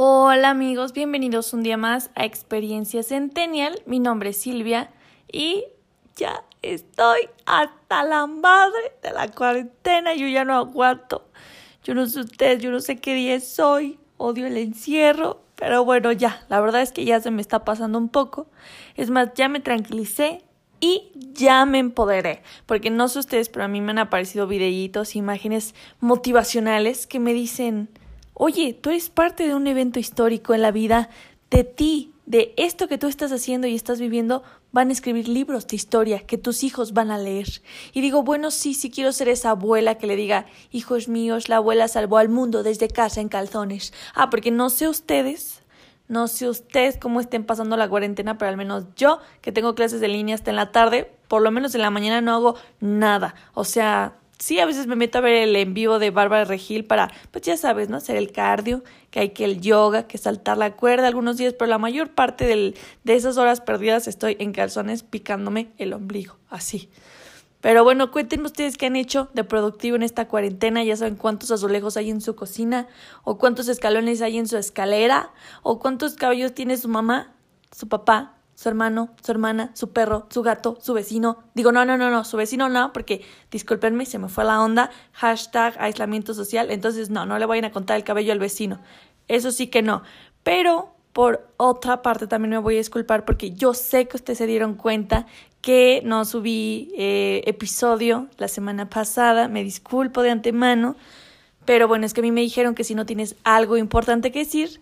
Hola amigos, bienvenidos un día más a Experiencia Centennial. Mi nombre es Silvia y ya estoy hasta la madre de la cuarentena. Yo ya no aguanto. Yo no sé ustedes, yo no sé qué día es hoy. Odio el encierro. Pero bueno, ya, la verdad es que ya se me está pasando un poco. Es más, ya me tranquilicé y ya me empoderé. Porque no sé ustedes, pero a mí me han aparecido videitos, imágenes motivacionales que me dicen Oye, tú eres parte de un evento histórico en la vida de ti, de esto que tú estás haciendo y estás viviendo, van a escribir libros de historia que tus hijos van a leer. Y digo, bueno, sí, sí quiero ser esa abuela que le diga, hijos míos, la abuela salvó al mundo desde casa en calzones. Ah, porque no sé ustedes, no sé ustedes cómo estén pasando la cuarentena, pero al menos yo, que tengo clases de línea hasta en la tarde, por lo menos en la mañana no hago nada. O sea, sí, a veces me meto a ver el en vivo de Bárbara Regil para, pues ya sabes, ¿no? Hacer el cardio, que hay que el yoga, que saltar la cuerda algunos días, pero la mayor parte del, de esas horas perdidas estoy en calzones picándome el ombligo, así. Pero bueno, cuéntenme ustedes qué han hecho de productivo en esta cuarentena. Ya saben cuántos azulejos hay en su cocina, o cuántos escalones hay en su escalera, o cuántos cabellos tiene su mamá, su papá, su hermano, su hermana, su perro, su gato, su vecino. Digo, no, no, no, no, su vecino no, porque discúlpenme, se me fue la onda. Hashtag aislamiento social. Entonces, no, no le vayan a contar el cabello al vecino. Eso sí que no. Pero por otra parte también me voy a disculpar porque yo sé que ustedes se dieron cuenta que no subí eh, episodio la semana pasada. Me disculpo de antemano. Pero bueno, es que a mí me dijeron que si no tienes algo importante que decir,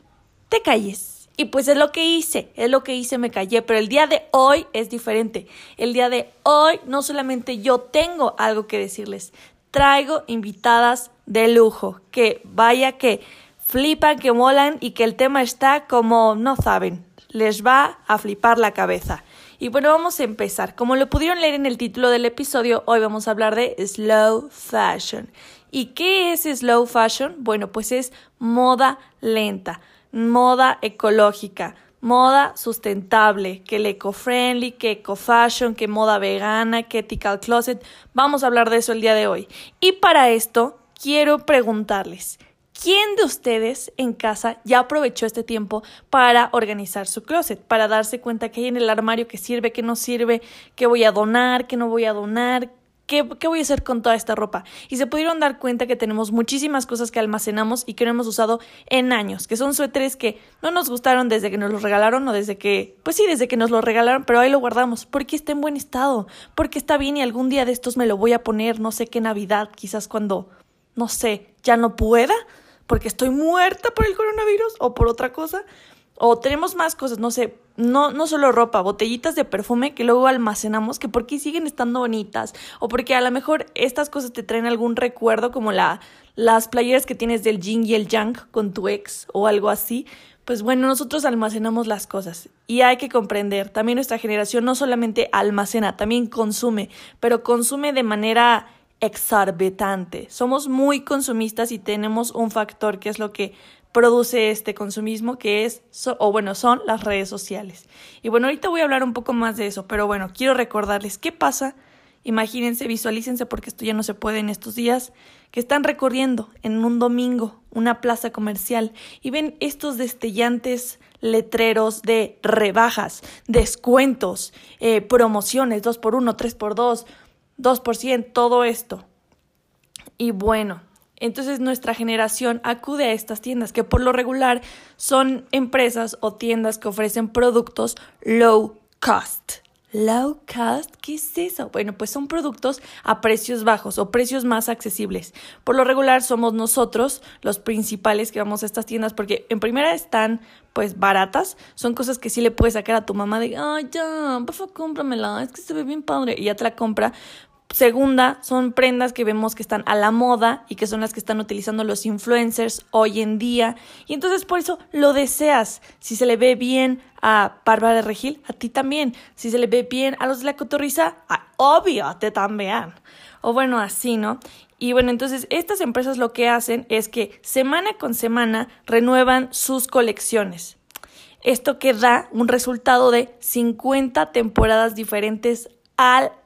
te calles. Y pues es lo que hice, es lo que hice, me callé, pero el día de hoy es diferente. El día de hoy no solamente yo tengo algo que decirles, traigo invitadas de lujo, que vaya que flipan, que molan y que el tema está como no saben, les va a flipar la cabeza. Y bueno, vamos a empezar. Como lo pudieron leer en el título del episodio, hoy vamos a hablar de slow fashion. ¿Y qué es slow fashion? Bueno, pues es moda lenta moda ecológica, moda sustentable, que el eco-friendly, que eco-fashion, que moda vegana, que ethical closet. Vamos a hablar de eso el día de hoy. Y para esto quiero preguntarles, ¿quién de ustedes en casa ya aprovechó este tiempo para organizar su closet, para darse cuenta que hay en el armario que sirve, que no sirve, que voy a donar, que no voy a donar, ¿Qué, voy a hacer con toda esta ropa? Y se pudieron dar cuenta que tenemos muchísimas cosas que almacenamos y que no hemos usado en años, que son suéteres que no nos gustaron desde que nos los regalaron o desde que, pues sí, desde que nos los regalaron, pero ahí lo guardamos, porque está en buen estado, porque está bien y algún día de estos me lo voy a poner, no sé qué Navidad, quizás cuando, no sé, ya no pueda, porque estoy muerta por el coronavirus o por otra cosa, o tenemos más cosas, no sé, no, no solo ropa, botellitas de perfume que luego almacenamos, que porque siguen estando bonitas, o porque a lo mejor estas cosas te traen algún recuerdo, como la, las playeras que tienes del yin y el yang con tu ex o algo así. Pues bueno, nosotros almacenamos las cosas y hay que comprender, también nuestra generación no solamente almacena, también consume, pero consume de manera exorbitante. Somos muy consumistas y tenemos un factor que es lo que produce este consumismo que es, o bueno, son las redes sociales. Y bueno, ahorita voy a hablar un poco más de eso, pero bueno, quiero recordarles qué pasa. Imagínense, visualícense porque esto ya no se puede en estos días, que están recorriendo en un domingo una plaza comercial y ven estos destellantes letreros de rebajas, descuentos, eh, promociones, 2x1, 3x2, 2%, todo esto. Y bueno, entonces nuestra generación acude a estas tiendas, que por lo regular son empresas o tiendas que ofrecen productos low cost. Low cost, ¿qué es eso? Bueno, pues son productos a precios bajos o precios más accesibles. Por lo regular somos nosotros los principales que vamos a estas tiendas porque en primera están pues baratas, son cosas que sí le puedes sacar a tu mamá de, ay ya, por favor cómpramela, es que se ve bien padre y ya te la compra Segunda, son prendas que vemos que están a la moda y que son las que están utilizando los influencers hoy en día. Y entonces por eso lo deseas. Si se le ve bien a Bárbara Regil, a ti también. Si se le ve bien a los de la cotorriza, obvio, a ti también. O bueno, así, ¿no? Y bueno, entonces estas empresas lo que hacen es que semana con semana renuevan sus colecciones. Esto que da un resultado de 50 temporadas diferentes al año,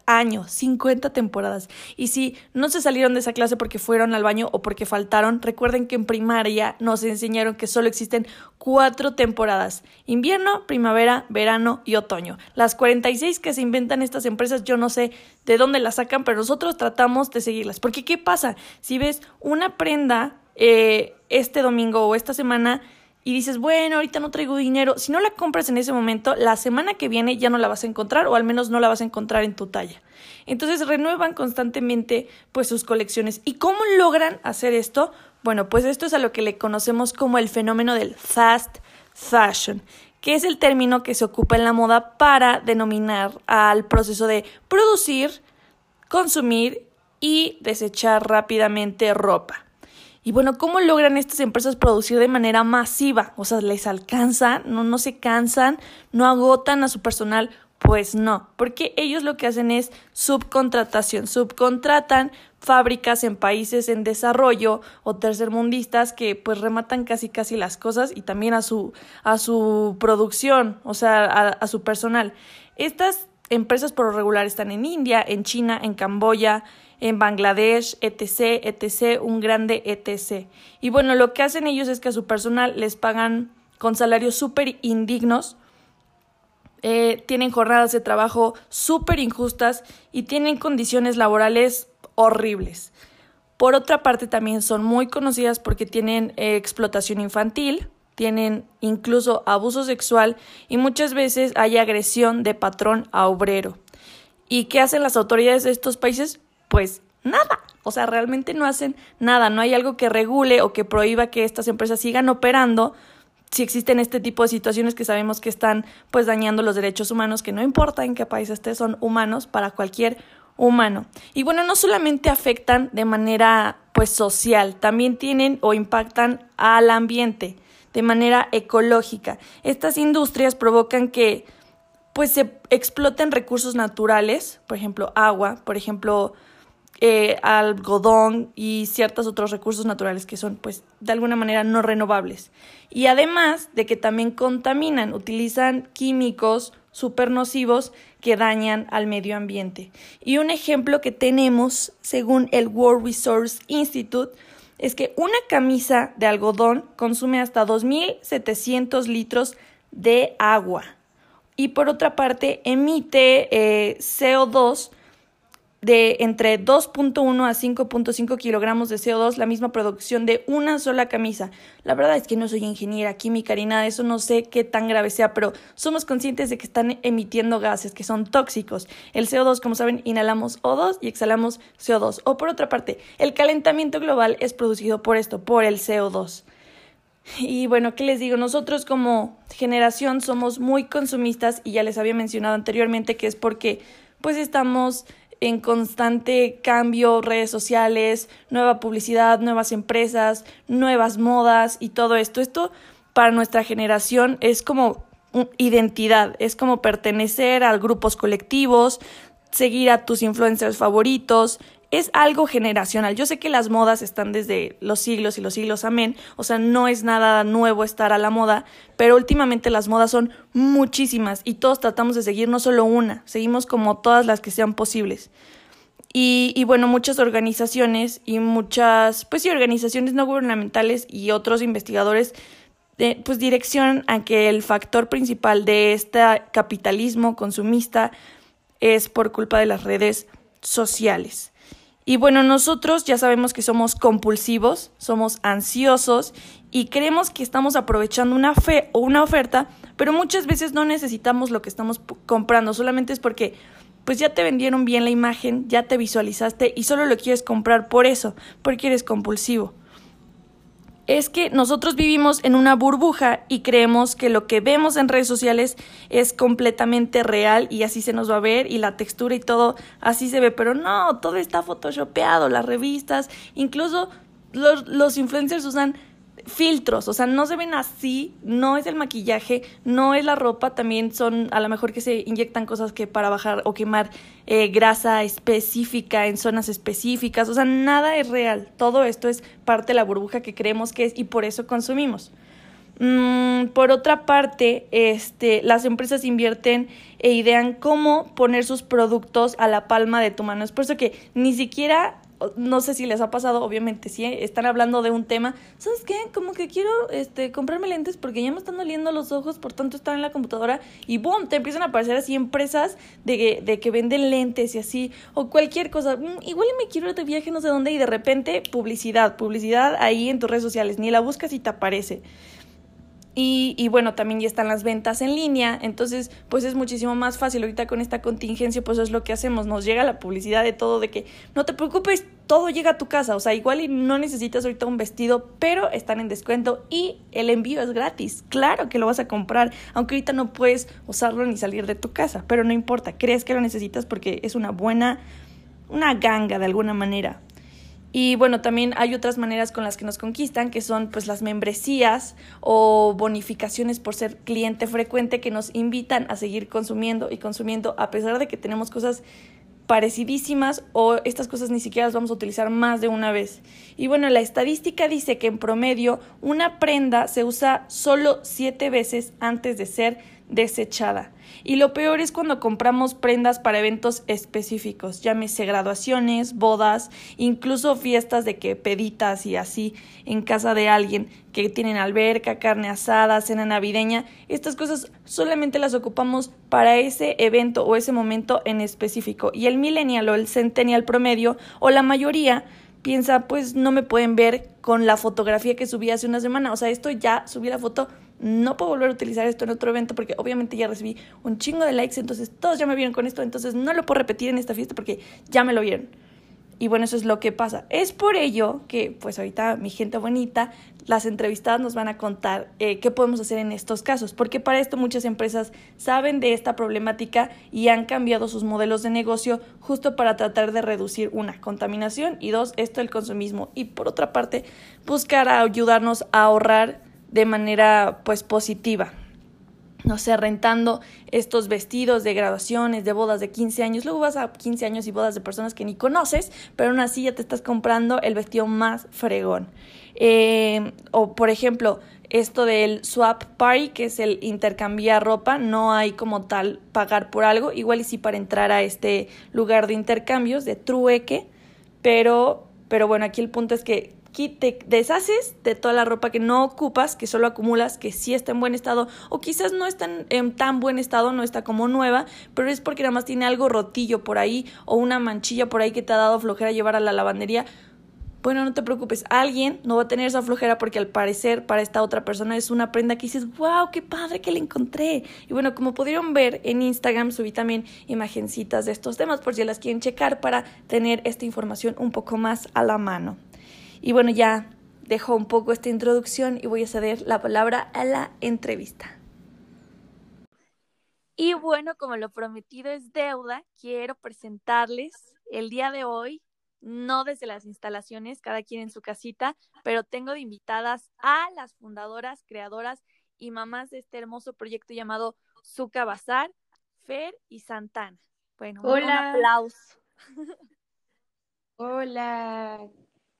50 temporadas. Y si no se salieron de esa clase porque fueron al baño o porque faltaron, recuerden que en primaria nos enseñaron que solo existen cuatro temporadas, invierno, primavera, verano y otoño. Las 46 que se inventan estas empresas, yo no sé de dónde las sacan, pero nosotros tratamos de seguirlas. Porque ¿qué pasa? Si ves una prenda eh, este domingo o esta semana, y dices, bueno, ahorita no traigo dinero, si no la compras en ese momento, la semana que viene ya no la vas a encontrar o al menos no la vas a encontrar en tu talla. Entonces renuevan constantemente pues sus colecciones. ¿Y cómo logran hacer esto? Bueno, pues esto es a lo que le conocemos como el fenómeno del fast fashion, que es el término que se ocupa en la moda para denominar al proceso de producir, consumir y desechar rápidamente ropa. Y bueno, ¿cómo logran estas empresas producir de manera masiva? O sea, ¿les alcanza? ¿No, no se cansan? ¿No agotan a su personal? Pues no, porque ellos lo que hacen es subcontratación, subcontratan fábricas en países en desarrollo o tercermundistas que pues rematan casi casi las cosas y también a su, a su producción, o sea, a, a su personal. Estas empresas por lo regular están en India, en China, en Camboya, en Bangladesh, etc., etc., un grande etc. Y bueno, lo que hacen ellos es que a su personal les pagan con salarios súper indignos, eh, tienen jornadas de trabajo súper injustas y tienen condiciones laborales horribles. Por otra parte, también son muy conocidas porque tienen eh, explotación infantil, tienen incluso abuso sexual y muchas veces hay agresión de patrón a obrero. ¿Y qué hacen las autoridades de estos países? Pues nada. O sea, realmente no hacen nada, no hay algo que regule o que prohíba que estas empresas sigan operando si existen este tipo de situaciones que sabemos que están pues dañando los derechos humanos, que no importa en qué país esté, son humanos para cualquier humano. Y bueno, no solamente afectan de manera pues social, también tienen o impactan al ambiente de manera ecológica. Estas industrias provocan que pues se exploten recursos naturales, por ejemplo, agua, por ejemplo, eh, algodón y ciertos otros recursos naturales que son, pues, de alguna manera no renovables. Y además de que también contaminan, utilizan químicos super nocivos que dañan al medio ambiente. Y un ejemplo que tenemos, según el World Resource Institute, es que una camisa de algodón consume hasta 2.700 litros de agua. Y por otra parte, emite eh, CO2 de entre 2.1 a 5.5 kilogramos de CO2, la misma producción de una sola camisa. La verdad es que no soy ingeniera química ni nada eso, no sé qué tan grave sea, pero somos conscientes de que están emitiendo gases que son tóxicos. El CO2, como saben, inhalamos O2 y exhalamos CO2. O por otra parte, el calentamiento global es producido por esto, por el CO2. Y bueno, ¿qué les digo? Nosotros como generación somos muy consumistas y ya les había mencionado anteriormente que es porque pues estamos en constante cambio, redes sociales, nueva publicidad, nuevas empresas, nuevas modas y todo esto. Esto para nuestra generación es como identidad, es como pertenecer a grupos colectivos, seguir a tus influencers favoritos, es algo generacional. Yo sé que las modas están desde los siglos y los siglos, amén. O sea, no es nada nuevo estar a la moda, pero últimamente las modas son muchísimas y todos tratamos de seguir no solo una, seguimos como todas las que sean posibles. Y, y bueno, muchas organizaciones y muchas, pues sí, organizaciones no gubernamentales y otros investigadores pues direccionan a que el factor principal de este capitalismo consumista es por culpa de las redes sociales. Y bueno, nosotros ya sabemos que somos compulsivos, somos ansiosos y creemos que estamos aprovechando una fe o una oferta, pero muchas veces no necesitamos lo que estamos comprando, solamente es porque pues ya te vendieron bien la imagen, ya te visualizaste y solo lo quieres comprar por eso, porque eres compulsivo. Es que nosotros vivimos en una burbuja y creemos que lo que vemos en redes sociales es completamente real y así se nos va a ver y la textura y todo así se ve, pero no, todo está photoshopeado, las revistas, incluso los, los influencers usan filtros, o sea, no se ven así, no es el maquillaje, no es la ropa, también son a lo mejor que se inyectan cosas que para bajar o quemar eh, grasa específica en zonas específicas, o sea, nada es real, todo esto es parte de la burbuja que creemos que es y por eso consumimos. Mm, por otra parte, este, las empresas invierten e idean cómo poner sus productos a la palma de tu mano. Es por eso que ni siquiera no sé si les ha pasado, obviamente sí, están hablando de un tema, ¿sabes qué? Como que quiero este, comprarme lentes porque ya me están doliendo los ojos por tanto estar en la computadora y boom, te empiezan a aparecer así empresas de que, de que venden lentes y así, o cualquier cosa, mm, igual me quiero ir de viaje no sé dónde y de repente publicidad, publicidad ahí en tus redes sociales, ni la buscas y te aparece. Y, y, bueno, también ya están las ventas en línea, entonces pues es muchísimo más fácil. Ahorita con esta contingencia pues es lo que hacemos, nos llega la publicidad de todo, de que no te preocupes, todo llega a tu casa, o sea, igual y no necesitas ahorita un vestido, pero están en descuento y el envío es gratis. Claro que lo vas a comprar, aunque ahorita no puedes usarlo ni salir de tu casa, pero no importa, crees que lo necesitas porque es una buena, una ganga de alguna manera. Y bueno, también hay otras maneras con las que nos conquistan, que son pues las membresías o bonificaciones por ser cliente frecuente que nos invitan a seguir consumiendo y consumiendo a pesar de que tenemos cosas parecidísimas o estas cosas ni siquiera las vamos a utilizar más de una vez. Y bueno, la estadística dice que en promedio una prenda se usa solo siete veces antes de ser desechada. Y lo peor es cuando compramos prendas para eventos específicos, llámese graduaciones, bodas, incluso fiestas de que peditas y así en casa de alguien que tienen alberca, carne asada, cena navideña. Estas cosas solamente las ocupamos para ese evento o ese momento en específico. Y el millennial o el centennial promedio o la mayoría piensa, pues no me pueden ver con la fotografía que subí hace una semana. O sea, esto ya subí la foto no puedo volver a utilizar esto en otro evento porque obviamente ya recibí un chingo de likes, entonces todos ya me vieron con esto, entonces no lo puedo repetir en esta fiesta porque ya me lo vieron. Y bueno, eso es lo que pasa. Es por ello que, pues ahorita mi gente bonita, las entrevistadas nos van a contar eh, qué podemos hacer en estos casos, porque para esto muchas empresas saben de esta problemática y han cambiado sus modelos de negocio justo para tratar de reducir una contaminación y dos, esto el consumismo. Y por otra parte, buscar ayudarnos a ahorrar de manera pues positiva. No sé, rentando estos vestidos de graduaciones, de bodas de 15 años. Luego vas a 15 años y bodas de personas que ni conoces, pero aún así ya te estás comprando el vestido más fregón. Eh, o por ejemplo, esto del swap party, que es el intercambiar ropa, no hay como tal pagar por algo, igual y sí para entrar a este lugar de intercambios, de trueque, pero, pero bueno, aquí el punto es que te deshaces de toda la ropa que no ocupas, que solo acumulas, que sí está en buen estado, o quizás no está en tan buen estado, no está como nueva, pero es porque nada más tiene algo rotillo por ahí o una manchilla por ahí que te ha dado flojera llevar a la lavandería. Bueno, no te preocupes, alguien no va a tener esa flojera porque al parecer para esta otra persona es una prenda que dices, wow, qué padre que la encontré. Y bueno, como pudieron ver en Instagram subí también imagencitas de estos temas por si las quieren checar para tener esta información un poco más a la mano. Y bueno, ya dejo un poco esta introducción y voy a ceder la palabra a la entrevista. Y bueno, como lo prometido es deuda, quiero presentarles el día de hoy, no desde las instalaciones, cada quien en su casita, pero tengo de invitadas a las fundadoras, creadoras y mamás de este hermoso proyecto llamado Zuka Bazar, Fer y Santana. Bueno, un aplauso. Hola,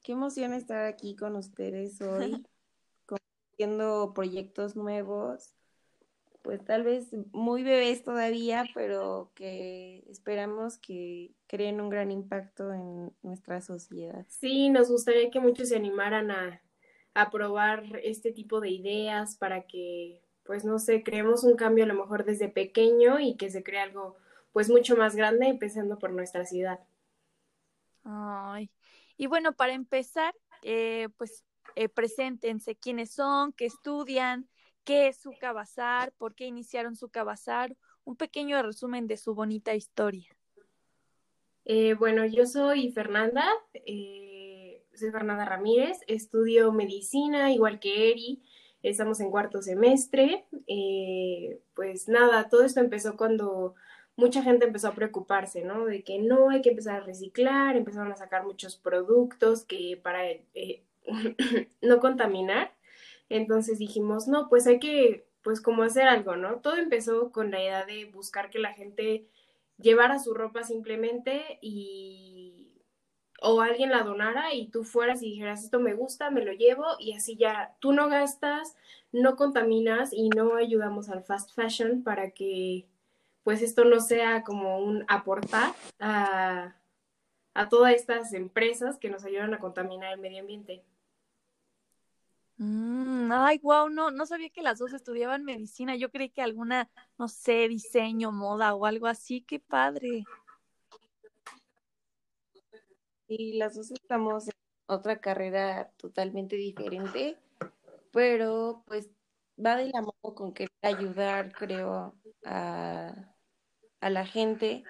Qué emoción estar aquí con ustedes hoy, compartiendo proyectos nuevos, pues tal vez muy bebés todavía, pero que esperamos que creen un gran impacto en nuestra sociedad. Sí, nos gustaría que muchos se animaran a, a probar este tipo de ideas para que, pues no sé, creemos un cambio a lo mejor desde pequeño y que se cree algo pues mucho más grande, empezando por nuestra ciudad. Ay, y bueno, para empezar, eh, pues eh, preséntense quiénes son, qué estudian, qué es su Bazar, por qué iniciaron su Bazar, un pequeño resumen de su bonita historia. Eh, bueno, yo soy Fernanda, soy Fernanda Ramírez, estudio medicina igual que Eri, estamos en cuarto semestre. Eh, pues nada, todo esto empezó cuando mucha gente empezó a preocuparse, ¿no? De que no hay que empezar a reciclar, empezaron a sacar muchos productos que para eh, no contaminar. Entonces dijimos, no, pues hay que, pues hacer algo, ¿no? Todo empezó con la idea de buscar que la gente llevara su ropa simplemente y o alguien la donara y tú fueras y dijeras esto me gusta, me lo llevo y así ya tú no gastas, no contaminas y no ayudamos al fast fashion para que pues esto no sea como un aportar a, a todas estas empresas que nos ayudan a contaminar el medio ambiente. Mm, ay, wow, no, no sabía que las dos estudiaban medicina. Yo creí que alguna, no sé, diseño, moda o algo así. Qué padre. Y las dos estamos en otra carrera totalmente diferente, pero pues va de la mano con querer ayudar, creo, a, a la gente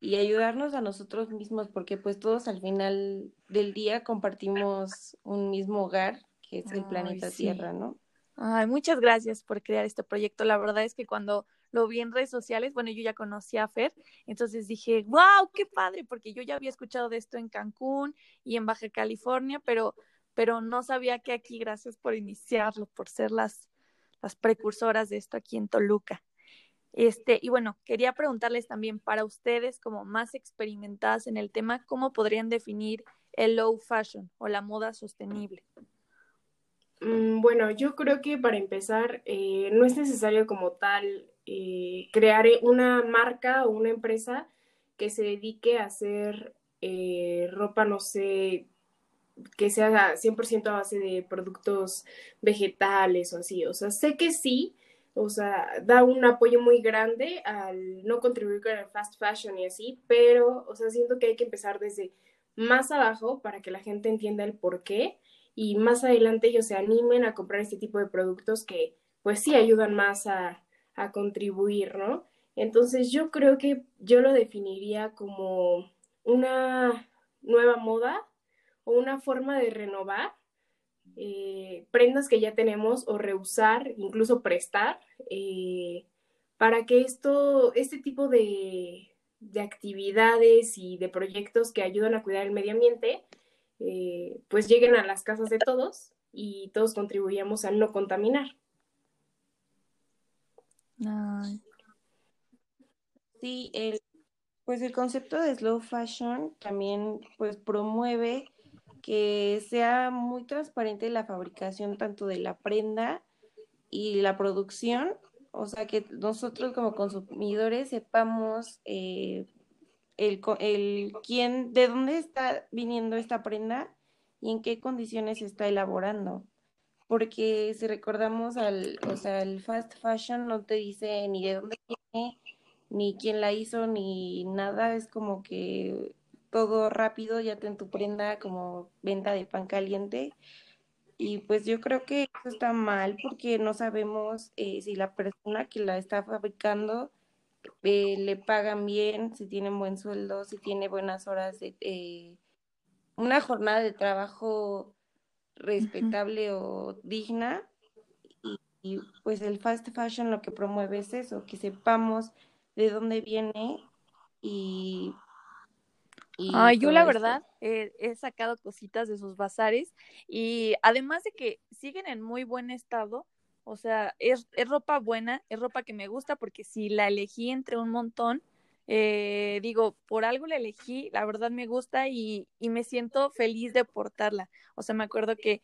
y ayudarnos a nosotros mismos, porque pues todos al final del día compartimos un mismo hogar, que es el planeta Tierra, ¿no? Ay, muchas gracias por crear este proyecto. La verdad es que cuando lo vi en redes sociales, bueno, yo ya conocía a Fer, entonces dije, wow, qué padre, porque yo ya había escuchado de esto en Cancún y en Baja California, pero, pero no sabía que aquí, gracias por iniciarlo, por ser las, las precursoras de esto aquí en Toluca. Este, y bueno, quería preguntarles también para ustedes, como más experimentadas en el tema, ¿cómo podrían definir el low fashion o la moda sostenible? Mm, bueno, yo creo que para empezar, eh, no es necesario como tal eh, crear una marca o una empresa que se dedique a hacer eh, ropa, no sé, que sea 100% a base de productos vegetales o así. O sea, sé que sí, o sea, da un apoyo muy grande al no contribuir con el fast fashion y así, pero, o sea, siento que hay que empezar desde más abajo para que la gente entienda el por qué y más adelante ellos se animen a comprar este tipo de productos que, pues sí, ayudan más a, a contribuir, ¿no? Entonces yo creo que yo lo definiría como una nueva moda o una forma de renovar eh, prendas que ya tenemos o reusar, incluso prestar, eh, para que esto, este tipo de, de, actividades y de proyectos que ayudan a cuidar el medio ambiente, eh, pues lleguen a las casas de todos y todos contribuyamos a no contaminar. Sí, el, pues el concepto de slow fashion también pues promueve que sea muy transparente la fabricación tanto de la prenda y la producción, o sea que nosotros como consumidores sepamos eh, el, quién, de dónde está viniendo esta prenda y en qué condiciones se está elaborando. Porque si recordamos al, o sea, el fast fashion no te dice ni de dónde viene, ni quién la hizo, ni nada, es como que todo rápido, ya te en tu prenda como venta de pan caliente. Y pues yo creo que eso está mal porque no sabemos eh, si la persona que la está fabricando eh, le pagan bien, si tienen buen sueldo, si tiene buenas horas de eh, una jornada de trabajo respetable o digna. Y, pues el fast fashion lo que promueve es eso, que sepamos de dónde viene y... yo la verdad he sacado cositas de sus bazares y además de que siguen en muy buen estado, o sea, es, es ropa buena, es ropa que me gusta porque si la elegí entre un montón, eh, digo, por algo la elegí, la verdad me gusta y, y me siento feliz de portarla. O sea, me acuerdo que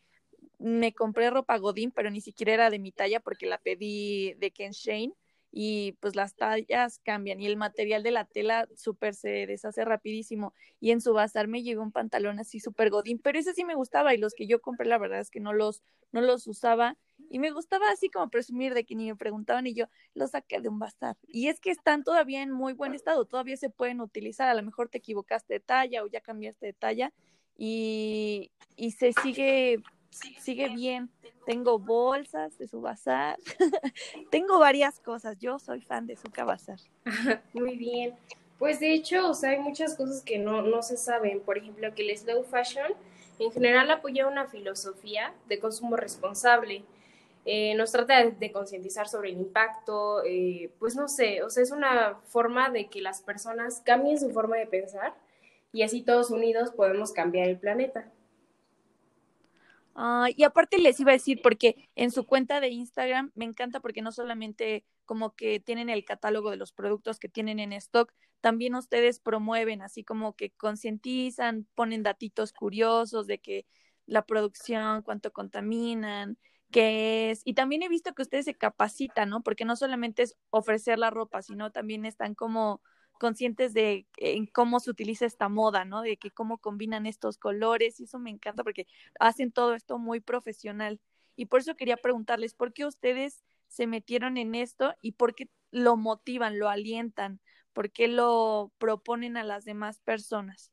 me compré ropa Godín, pero ni siquiera era de mi talla porque la pedí de Ken Shane y pues las tallas cambian y el material de la tela súper se deshace rapidísimo y en su bazar me llegó un pantalón así súper godín, pero ese sí me gustaba y los que yo compré la verdad es que no los, no los usaba y me gustaba así como presumir de que ni me preguntaban y yo los saqué de un bazar y es que están todavía en muy buen estado, todavía se pueden utilizar, a lo mejor te equivocaste de talla o ya cambiaste de talla y, y se sigue sigue bien. Tengo bolsas de su bazar. Tengo varias cosas. Yo soy fan de su bazar. Muy bien. Pues de hecho, o sea, hay muchas cosas que no, no se saben. Por ejemplo, que el slow fashion En general apoya una filosofía de consumo responsable. Eh, nos trata de, concientizar sobre el impacto, eh, pues no sé, o sea, es una forma de que las personas cambien su forma de pensar y así todos unidos podemos cambiar el planeta. Ah, y aparte les iba a decir, porque en su cuenta de Instagram me encanta porque no solamente como que tienen el catálogo de los productos que tienen en stock, también ustedes promueven, así como que concientizan, ponen datitos curiosos de que la producción, cuánto contaminan, qué es. Y también he visto que ustedes se capacitan, ¿no? Porque no solamente es ofrecer la ropa, sino también están como conscientes de en cómo se utiliza esta moda, ¿no? De que cómo combinan estos colores y eso me encanta porque hacen todo esto muy profesional. Y por eso quería preguntarles, ¿por qué ustedes se metieron en esto y por qué lo motivan, lo alientan? ¿Por qué lo proponen a las demás personas?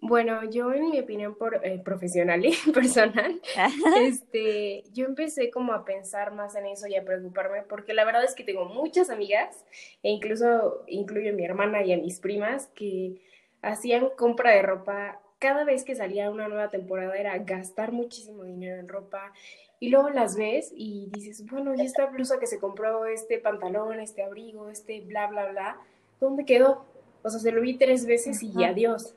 Bueno, yo en mi opinión por, eh, profesional y personal, este, yo empecé como a pensar más en eso y a preocuparme porque la verdad es que tengo muchas amigas e incluso incluyo a mi hermana y a mis primas que hacían compra de ropa cada vez que salía una nueva temporada era gastar muchísimo dinero en ropa y luego las ves y dices, bueno, y esta blusa que se compró, este pantalón, este abrigo, este bla, bla, bla, ¿dónde quedó? O sea, se lo vi tres veces y adiós.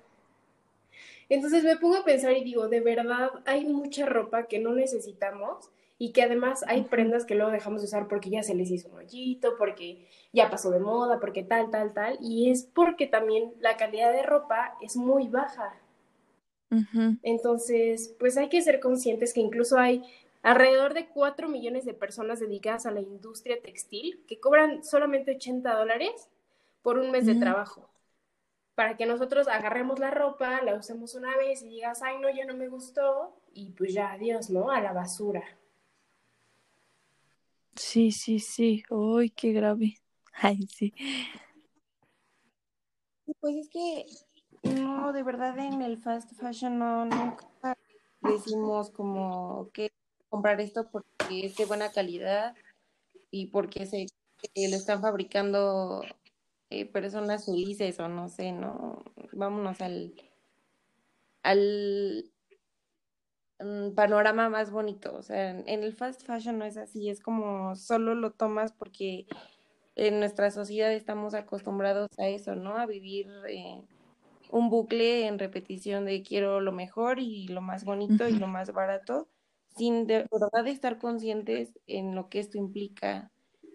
Entonces me pongo a pensar y digo, de verdad hay mucha ropa que no necesitamos y que además hay prendas que luego dejamos de usar porque ya se les hizo un hoyito, porque ya pasó de moda, porque tal, tal, tal. Y es porque también la calidad de ropa es muy baja. Entonces, pues hay que ser conscientes que incluso hay alrededor de 4 millones de personas dedicadas a la industria textil que cobran solamente 80 dólares por un mes de trabajo para que nosotros agarremos la ropa, la usemos una vez y digas, ay, no, ya no me gustó, y pues ya, adiós, ¿no? A la basura. Sí, sí, sí. Uy, qué grave. Ay, sí. Pues es que, no, de verdad en el fast fashion no, nunca decimos como que comprar esto porque es de buena calidad y porque se lo están fabricando eh, personas felices o no sé, ¿no? Vámonos al, al mm, panorama más bonito. O sea, en el fast fashion no es así, es como solo lo tomas porque en nuestra sociedad estamos acostumbrados a eso, ¿no? A vivir eh, un bucle en repetición de quiero lo mejor y lo más bonito y lo más barato, sin de verdad estar conscientes en lo que esto implica,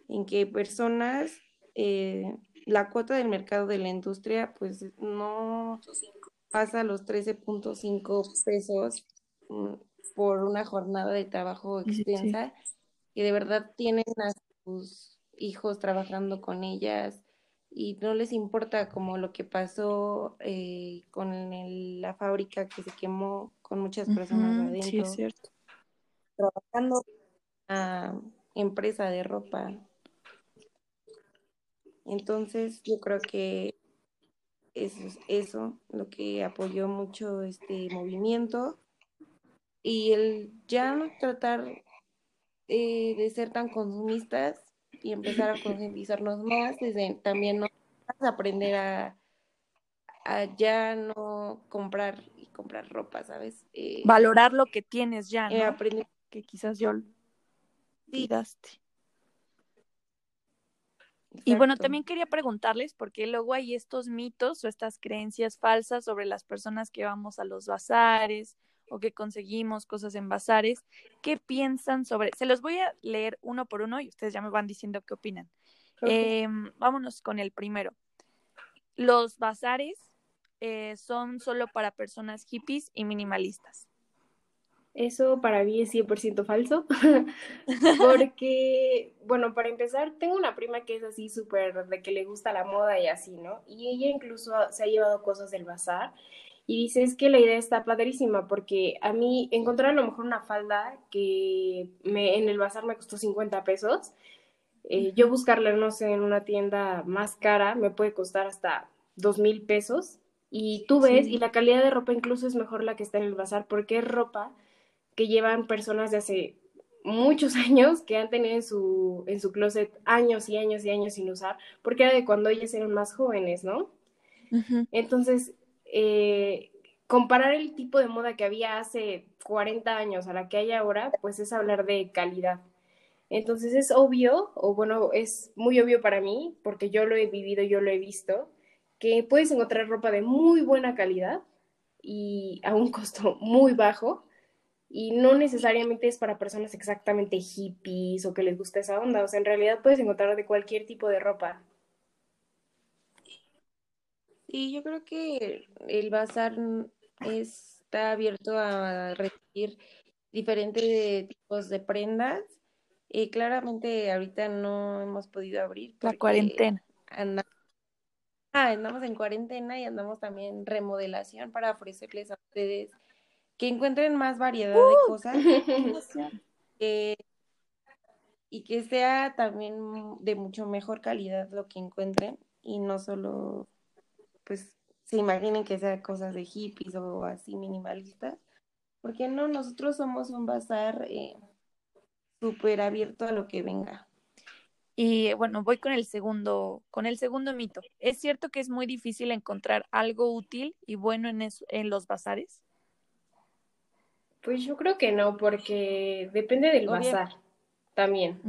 en que personas eh, la cuota del mercado de la industria pues no pasa los 13.5 pesos mm, por una jornada de trabajo extensa que de verdad tienen a sus hijos trabajando con ellas y no les importa como lo que pasó eh, con la fábrica que se quemó con muchas personas adentro. Sí, es cierto. Trabajando en una empresa de ropa entonces, yo creo que eso es eso lo que apoyó mucho este movimiento y el ya no tratar eh, de ser tan consumistas y empezar a concientizarnos más, desde también no aprender a, ya no comprar y comprar ropa, ¿sabes? Eh, Valorar lo que tienes ya, eh, ¿no? aprender que quizás yo olvidaste. Y bueno, también quería preguntarles, porque luego hay estos mitos o estas creencias falsas sobre las personas que vamos a los bazares o que conseguimos cosas en bazares. ¿Qué piensan sobre? Se los voy a leer uno por uno y ustedes ya me van diciendo qué opinan. Em, vámonos con el primero. Los bazares eh, son solo para personas hippies y minimalistas. Eso para mí es 100% falso, porque, bueno, para empezar, tengo una prima que es así súper de que le gusta la moda y así, ¿no? Y ella incluso se ha llevado cosas del bazar y dice, es que la idea está padrísima, porque a mí encontrar a lo mejor una falda que me, en el bazar me costó 50 pesos, eh, yo buscarla, no sé, en una tienda más cara me puede costar hasta 2 mil pesos. Y tú ves, y la calidad de ropa incluso es mejor la que está en el bazar, porque es ropa que llevan personas de hace muchos años que han tenido en su, en su closet años y años y años sin usar, porque era de cuando ellas eran más jóvenes, ¿no? Entonces, eh, comparar el tipo de moda que había hace 40 años a la que hay ahora, pues es hablar de calidad. Entonces es obvio, o bueno, es muy obvio para mí, porque yo lo he vivido, yo lo he visto, que puedes encontrar ropa de muy buena calidad y a un costo muy bajo, y no necesariamente es para personas exactamente hippies o que les gusta esa onda, o sea, en realidad puedes encontrar de cualquier tipo de ropa. Y yo creo que el bazar está abierto a recibir diferentes tipos de prendas. Y claramente ahorita no hemos podido abrir. La cuarentena. Andamos, ah, andamos en cuarentena y andamos también en remodelación para ofrecerles a ustedes que encuentren más variedad de ¡Uh! cosas. y que sea también de mucho mejor calidad lo que encuentren y no solo pues se imaginen que sea cosas de hippies o así minimalistas, porque no, nosotros somos un bazar eh, súper abierto a lo que venga. Y bueno, voy con el segundo, con el segundo mito. ¿Es cierto que es muy difícil encontrar algo útil y bueno en, en los bazares? Pues yo creo que no, porque depende del bazar también.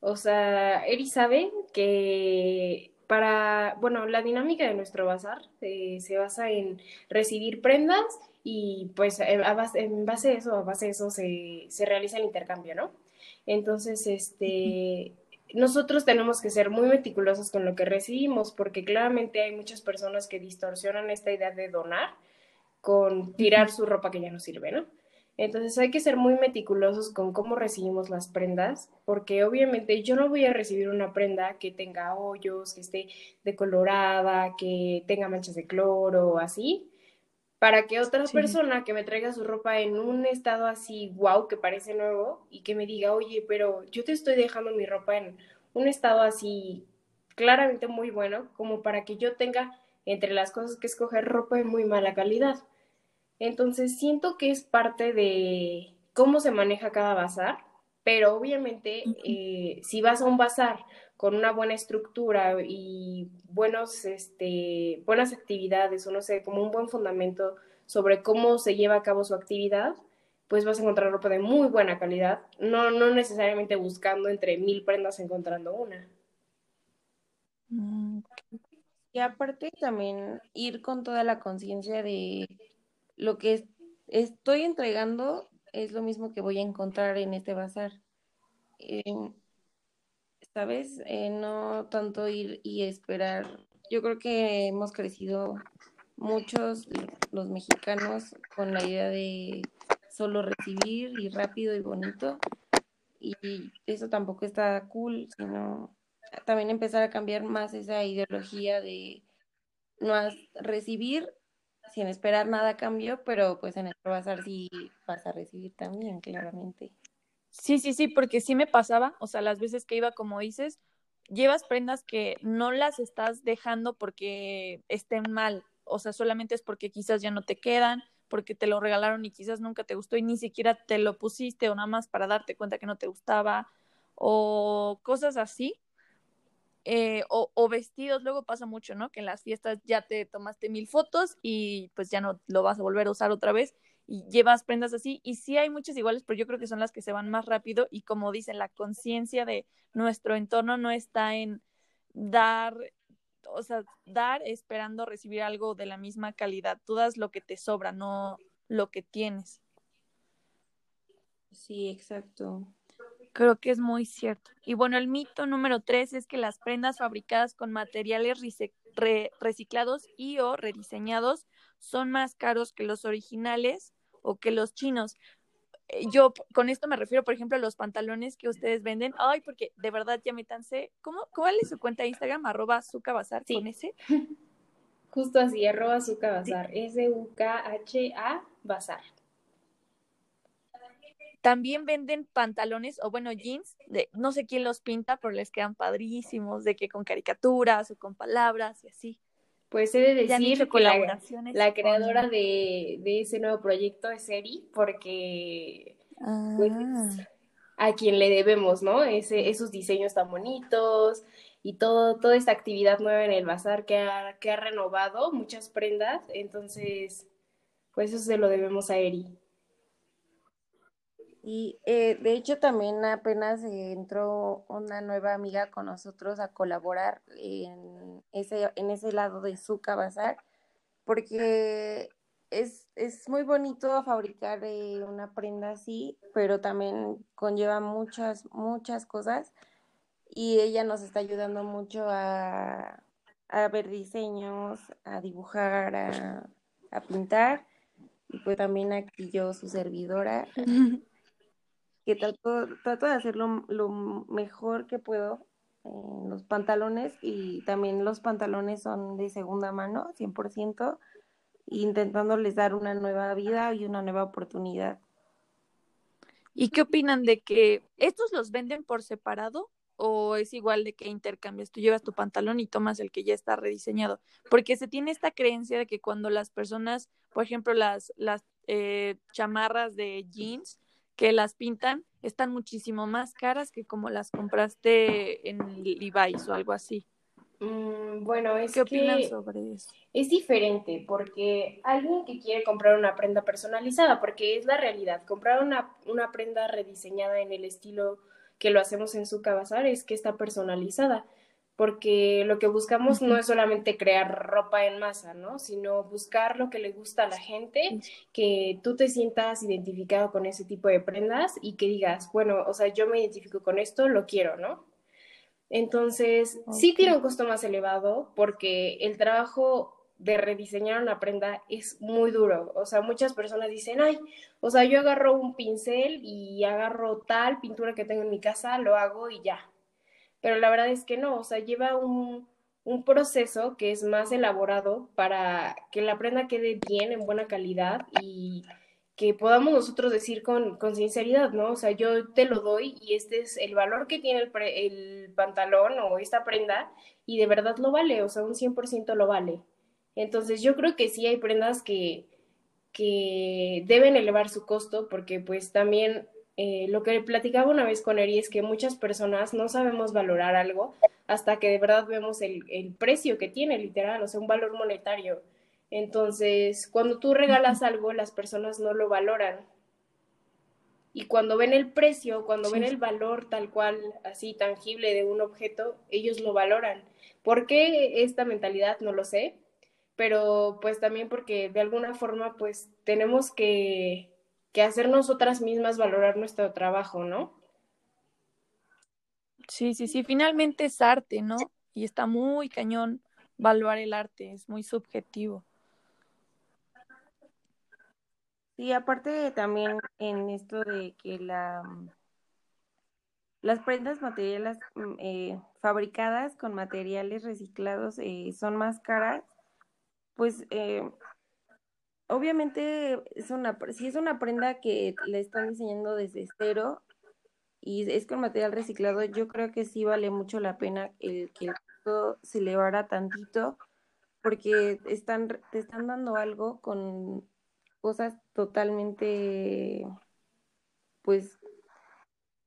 O sea, Eri sabe que para, bueno, la dinámica de nuestro bazar eh, se basa en recibir prendas y pues en base, en base a eso, a base de eso se, se realiza el intercambio, ¿no? Entonces, este, nosotros tenemos que ser muy meticulosos con lo que recibimos porque claramente hay muchas personas que distorsionan esta idea de donar con tirar su ropa que ya no sirve, ¿no? Entonces hay que ser muy meticulosos con cómo recibimos las prendas, porque obviamente yo no voy a recibir una prenda que tenga hoyos, que esté decolorada, que tenga manchas de cloro o así, para que otra persona que me traiga su ropa en un estado así, wow, que parece nuevo, y que me diga, oye, pero yo te estoy dejando mi ropa en un estado así claramente muy bueno, como para que yo tenga entre las cosas que escoger ropa de muy mala calidad. Entonces siento que es parte de cómo se maneja cada bazar, pero obviamente eh, si vas a un bazar con una buena estructura y buenos, este, buenas actividades o no sé, como un buen fundamento sobre cómo se lleva a cabo su actividad, pues vas a encontrar ropa de muy buena calidad, no, no necesariamente buscando entre mil prendas encontrando una. Mm, y aparte también ir con toda la conciencia de lo que estoy entregando es lo mismo que voy a encontrar en este bazar. Em, ¿Sabes? Eh, no tanto ir y esperar. Yo creo que hemos crecido muchos los mexicanos con la idea de solo recibir y rápido y bonito. Y eso tampoco está cool, sino también empezar a cambiar más esa ideología de no recibir sin esperar nada a cambio, pero pues en el bazar sí vas a recibir también, claramente. Sí, sí, sí, porque sí me pasaba, o sea, las veces que iba, como dices, llevas prendas que no las estás dejando porque estén mal, o sea, solamente es porque quizás ya no te quedan, porque te lo regalaron y quizás nunca te gustó y ni siquiera te lo pusiste o nada más para darte cuenta que no te gustaba o cosas así. Eh, o, vestidos, luego pasa mucho, ¿no? Que en las fiestas ya te tomaste mil fotos y pues ya no lo vas a volver a usar otra vez y llevas prendas así y sí hay muchas iguales, pero yo creo que son las que se van más rápido y como dicen, la conciencia de nuestro entorno no está en dar, o sea, dar esperando recibir algo de la misma calidad, tú das lo que te sobra, no lo que tienes. Sí, exacto. Creo que es muy cierto. Y bueno, el mito número tres es que las prendas fabricadas con materiales reciclados y o rediseñados son más caros que los originales o que los chinos. Eh, yo con esto me refiero, por ejemplo, a los pantalones que ustedes venden. Ay, porque de verdad ya me tansé. ¿Cómo, ¿Cuál es su cuenta de Instagram? Arroba Bazar con ese. Justo así, arroba Bazar. S-U-K-H-A Bazar. También venden pantalones o bueno, jeans, de no sé quién los pinta, pero les quedan padrísimos, de que con caricaturas o con palabras y así. Pues he de decir que la, la, creadora de, ese nuevo proyecto es Eri, porque pues, ah. a quien le debemos, ¿no? Ese, esos diseños tan bonitos y todo, toda esta actividad nueva en el bazar que ha, que ha renovado muchas prendas. Entonces, pues eso se lo debemos a Eri. Y eh, de hecho también apenas entró una nueva amiga con nosotros a colaborar en ese, en ese lado de su Bazar, porque es, es muy bonito fabricar eh, una prenda así, pero también conlleva muchas, muchas cosas y ella nos está ayudando mucho a, a ver diseños, a dibujar, a, a pintar y pues también aquí yo, su servidora. que trato, trato de hacerlo lo mejor que puedo en los pantalones y también los pantalones son de segunda mano, 100%, intentándoles dar una nueva vida y una nueva oportunidad. ¿Y qué opinan de que estos los venden por separado o es igual de que intercambias? Tú llevas tu pantalón y tomas el que ya está rediseñado, porque se tiene esta creencia de que cuando las personas, por ejemplo, las, las eh, chamarras de jeans, que las pintan están muchísimo más caras que como las compraste en Levi's o algo así. Mm, bueno, es ¿Qué opinan sobre eso? Es diferente porque alguien que quiere comprar una prenda personalizada, porque es la realidad, comprar una, una prenda rediseñada en el estilo que lo hacemos en su cabazar es que está personalizada porque lo que buscamos no es solamente crear ropa en masa, ¿no? Sino buscar lo que le gusta a la gente, que tú te sientas identificado con ese tipo de prendas y que digas, bueno, o sea, yo me identifico con esto, lo quiero, ¿no? Entonces, sí tiene un costo más elevado porque el trabajo de rediseñar una prenda es muy duro. O sea, muchas personas dicen, ay, o sea, yo agarro un pincel y agarro tal pintura que tengo en mi casa, lo hago y ya, pero la verdad es que no, o sea, lleva un, proceso que es más elaborado para que la prenda quede bien, en buena calidad y que podamos nosotros decir con, con sinceridad, ¿no? O sea, yo te lo doy y este es el valor que tiene el, el pantalón o esta prenda y de verdad lo vale, o sea, un 100% lo vale. Entonces yo creo que sí hay prendas que, que deben elevar su costo porque pues también eh, lo que platicaba una vez con Eri es que muchas personas no sabemos valorar algo hasta que de verdad vemos el, el, precio que tiene, literal, o sea, un valor monetario. Entonces, cuando tú regalas algo, las personas no lo valoran. Y cuando ven el precio, cuando ven el valor tal cual, así tangible de un objeto, ellos lo valoran. ¿Por qué esta mentalidad? No lo sé, pero pues también porque de alguna forma pues tenemos que que hacer nosotras mismas valorar nuestro trabajo, ¿no? Sí, sí, sí, finalmente es arte, ¿no? Y está muy cañón valorar el arte, es muy subjetivo. Sí, aparte también en esto de que la las prendas materiales mm, eh, fabricadas con materiales reciclados eh, son más caras, pues eh, obviamente es una, si es una prenda que le están diseñando desde cero y es con material reciclado, yo creo que sí vale mucho la pena el que todo se elevara tantito porque están, te están dando algo con cosas totalmente, pues,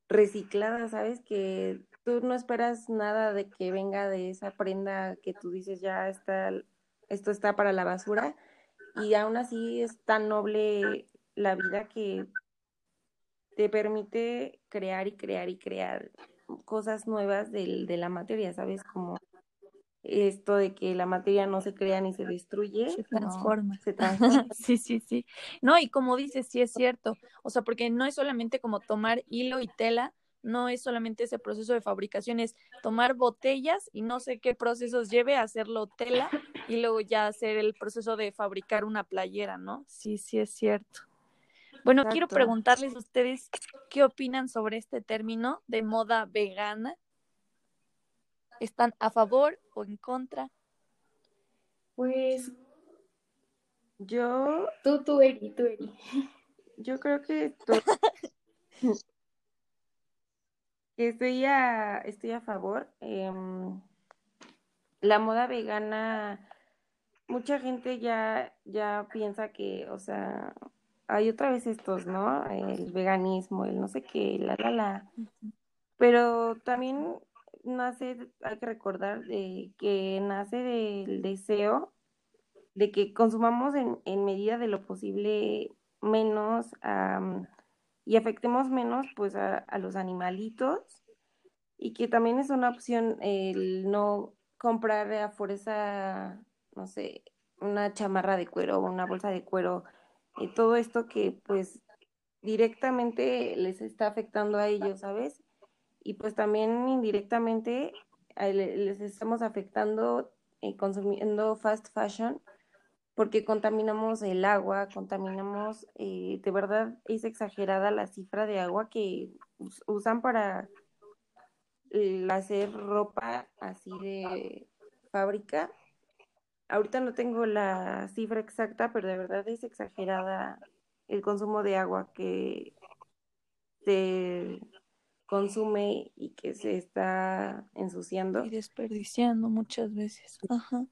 recicladas, ¿sabes? Que tú no esperas nada de que venga de esa prenda que tú dices ya está, esto está para la basura y aún así es tan noble la vida que te permite crear y crear y crear cosas nuevas de, de la materia, ¿sabes? Como esto de que la materia no se crea ni se destruye, se transforma. se transforma. sí, sí, sí. No, y como dices, sí es cierto. O sea, porque no es solamente como tomar hilo y tela, no es solamente ese proceso de fabricación, es tomar botellas y no sé qué procesos lleve a hacerlo tela y luego ya hacer el proceso de fabricar una playera, ¿no? Sí, sí es cierto. Bueno, quiero preguntarles a ustedes qué opinan sobre este término de moda vegana. ¿Están a favor o en contra? Pues yo... Tú, tú, Eri, tú, Eri. Yo creo que Estoy a, estoy a favor. Em, la moda vegana, mucha gente ya, ya piensa que, o sea, hay otra vez estos, ¿no? El veganismo, el no sé qué, la, la, la. Pero también nace, hay que recordar de que nace del deseo de que consumamos en, en medida de lo posible menos y afectemos menos pues a, los animalitos y que también es una opción el no comprar a fuerza, no sé, una chamarra de cuero o una bolsa de cuero, y todo esto que pues directamente les está afectando a ellos, ¿sabes? Y pues también indirectamente les estamos afectando eh, consumiendo fast fashion porque contaminamos el agua, contaminamos, eh, de verdad es exagerada la cifra de agua que usan para hacer ropa así de fábrica. Ahorita no tengo la cifra exacta, pero de verdad es exagerada el consumo de agua que se consume y que se está ensuciando. Y desperdiciando muchas veces. Ajá.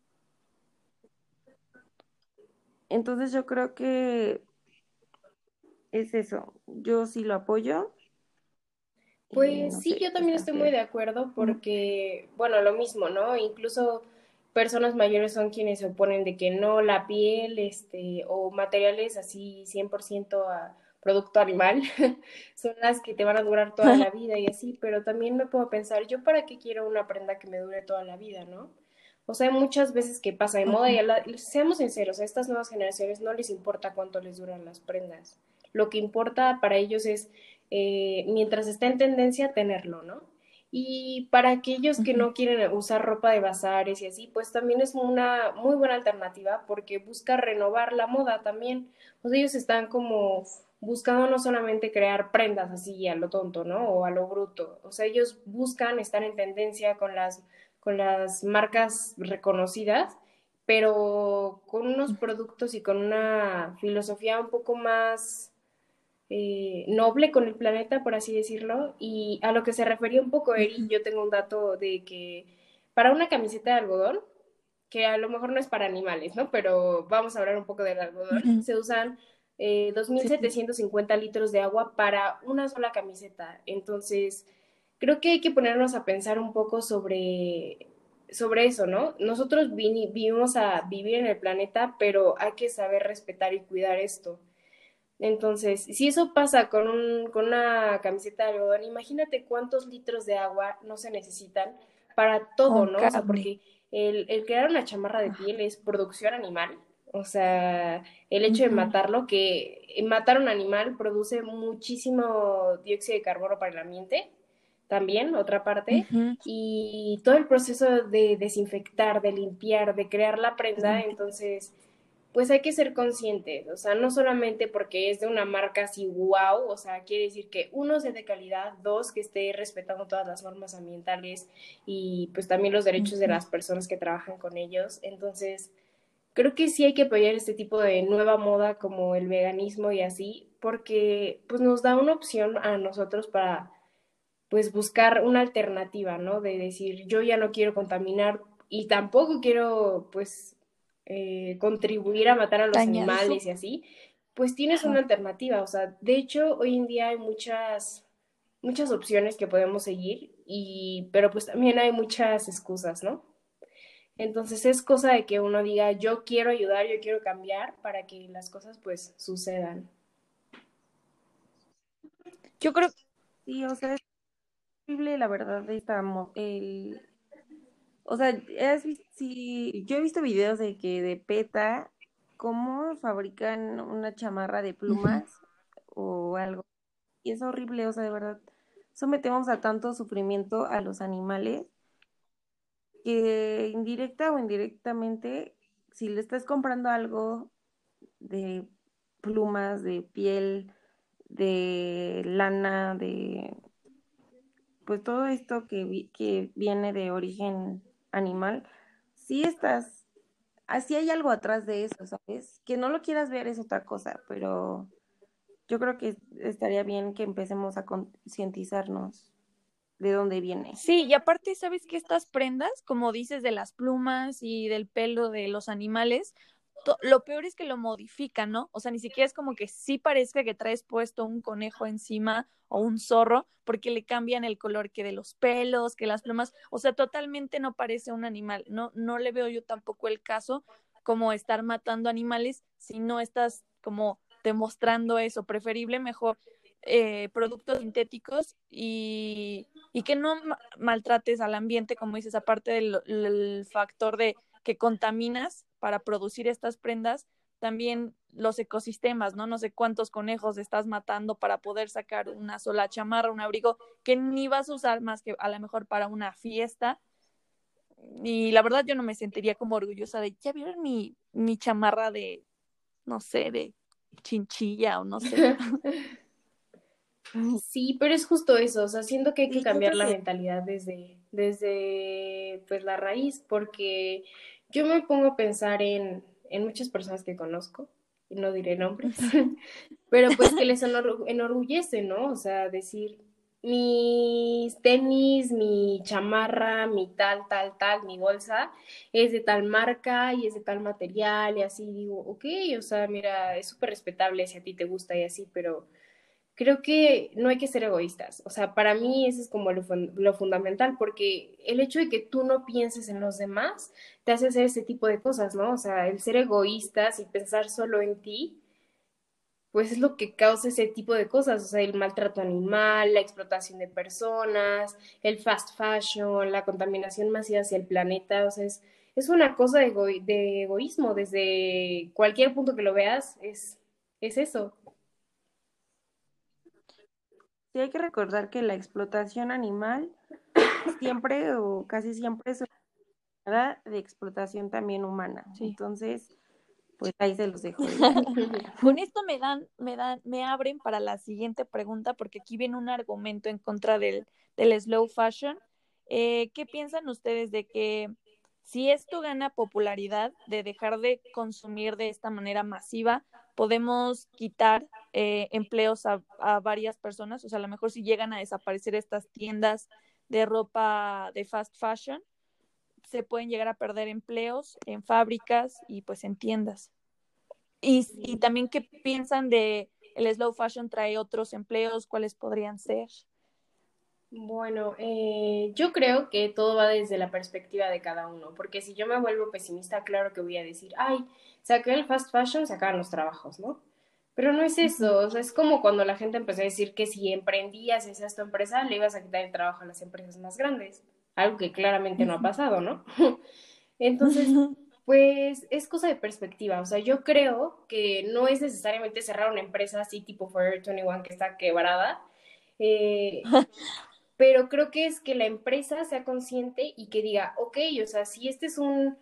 Entonces yo creo que es eso. Yo sí lo apoyo. Pues sí, yo también estoy muy de acuerdo porque, bueno, lo mismo, ¿no? Incluso personas mayores son quienes se oponen de que no la piel, este, o materiales así 100% a producto animal, son las que te van a durar toda la vida y así, pero también me puedo pensar, yo para qué quiero una prenda que me dure toda la vida, ¿no? O sea, hay muchas veces que pasa de moda y seamos sinceros, a estas nuevas generaciones no les importa cuánto les duran las prendas. Lo que importa para ellos es, eh, mientras está en tendencia, tenerlo, ¿no? Y para aquellos que no quieren usar ropa de bazares y así, pues también es una muy buena alternativa porque busca renovar la moda también. O sea, ellos están como buscando no solamente crear prendas así a lo tonto, ¿no? O a lo bruto. O sea, ellos buscan estar en tendencia con las con las marcas reconocidas, pero con unos productos y con una filosofía un poco más eh, noble con el planeta, por así decirlo. Y a lo que se refería un poco Eri, yo tengo un dato de que para una camiseta de algodón, que a lo mejor no es para animales, ¿no? Pero vamos a hablar un poco del algodón, se usan eh, 2.750 litros de agua para una sola camiseta. Entonces, creo que hay que ponernos a pensar un poco sobre, sobre eso, ¿no? Nosotros vivimos a vivir en el planeta, pero hay que saber respetar y cuidar esto. Entonces, si eso pasa con, un, con una camiseta de algodón, imagínate cuántos litros de agua no se necesitan para todo, ¿no? O sea, porque el, el, crear una chamarra de piel es producción animal. O sea, el hecho de matarlo, que matar un animal produce muchísimo dióxido de carbono para el ambiente también, otra parte, y todo el proceso de desinfectar, de limpiar, de crear la prenda, entonces, pues hay que ser conscientes, o sea, no solamente porque es de una marca así wow, o sea, quiere decir que uno sea de calidad, dos, que esté respetando todas las normas ambientales y pues también los derechos de las personas que trabajan con ellos, entonces, creo que sí hay que apoyar este tipo de nueva moda como el veganismo y así, porque pues nos da una opción a nosotros para pues buscar una alternativa, ¿no? De decir, yo ya no quiero contaminar y tampoco quiero, pues, eh, contribuir a matar a los animales y así, pues tienes una alternativa. O sea, de hecho, hoy en día hay muchas, muchas opciones que podemos seguir, y, pero pues también hay muchas excusas, ¿no? Entonces es cosa de que uno diga, yo quiero ayudar, yo quiero cambiar para que las cosas pues sucedan. Yo creo que sí, o sea, la verdad estamos el o sea, si yo he visto videos de que de PETA cómo fabrican una chamarra de plumas o algo y es horrible, o sea, de verdad sometemos a tanto sufrimiento a los animales que indirecta o indirectamente si le estás comprando algo de plumas, de piel, de lana, de pues todo esto que, que viene de origen animal, sí estás, así hay algo atrás de eso, ¿sabes? Que no lo quieras ver es otra cosa, pero yo creo que estaría bien que empecemos a concientizarnos de dónde viene. Sí, y aparte, ¿sabes que estas prendas, como dices, de las plumas y del pelo de los animales, lo peor es que lo modifican, ¿no? O sea, ni siquiera es como que sí parezca que traes puesto un conejo encima o un zorro, porque le cambian el color que de los pelos, que las plumas, o sea, totalmente no parece un animal, no, no le veo yo tampoco el caso, como estar matando animales si no estás como demostrando eso. Preferible mejor eh, productos sintéticos y, y que no maltrates al ambiente, como dices, aparte del factor de que contaminas para producir estas prendas, también los ecosistemas, ¿no? No sé cuántos conejos estás matando para poder sacar una sola chamarra, un abrigo que ni vas a usar más que a lo mejor para una fiesta. Y la verdad yo no me sentiría como orgullosa de, ya vieron mi, mi chamarra de, no sé, de chinchilla o no sé. Sí, pero es justo eso, o sea, siento que hay que cambiar la mentalidad desde, desde pues la raíz, porque yo me pongo a pensar en, en muchas personas que conozco, y no diré nombres, pero pues que les enorgullece, ¿no? O sea, decir, mis tenis, mi chamarra, mi tal, tal, tal, mi bolsa es de tal marca y es de tal material y así digo, ok, o sea, mira, es súper respetable si a ti te gusta y así, pero creo que no hay que ser egoístas. O sea, para mí eso es como lo, fundamental, porque el hecho de que tú no pienses en los demás te hace hacer ese tipo de cosas, ¿no? O sea, el ser egoístas y pensar solo en ti, pues es lo que causa ese tipo de cosas, o sea, el maltrato animal, la explotación de personas, el fast fashion, la contaminación masiva hacia el planeta, o sea, es, es una cosa de, de egoísmo, desde cualquier punto que lo veas, es, es eso. Sí, hay que recordar que la explotación animal siempre o casi siempre es una de explotación también humana. Entonces, pues ahí se los dejo. Con esto me dan, me dan, me abren para la siguiente pregunta, porque aquí viene un argumento en contra del, del slow fashion. Eh, ¿Qué piensan ustedes de que si esto gana popularidad, de dejar de consumir de esta manera masiva, podemos quitar eh, empleos a, varias personas, o sea, a lo mejor si llegan a desaparecer estas tiendas de ropa de fast fashion, se pueden llegar a perder empleos en fábricas y pues en tiendas. Y, y también qué piensan de el slow fashion trae otros empleos, cuáles podrían ser. Bueno, eh, yo creo que todo va desde la perspectiva de cada uno, porque si yo me vuelvo pesimista, claro que voy a decir, ay, saqué el fast fashion, sacaban los trabajos, ¿no? Pero no es eso, o sea, es como cuando la gente empezó a decir que si emprendías esa tu empresa, le ibas a quitar el trabajo a las empresas más grandes, algo que claramente no ha pasado, ¿no? Entonces, pues es cosa de perspectiva, o sea, yo creo que no es necesariamente cerrar una empresa así tipo Forever 21 que está quebrada, eh, pero creo que es que la empresa sea consciente y que diga, ok, o sea, si este es un,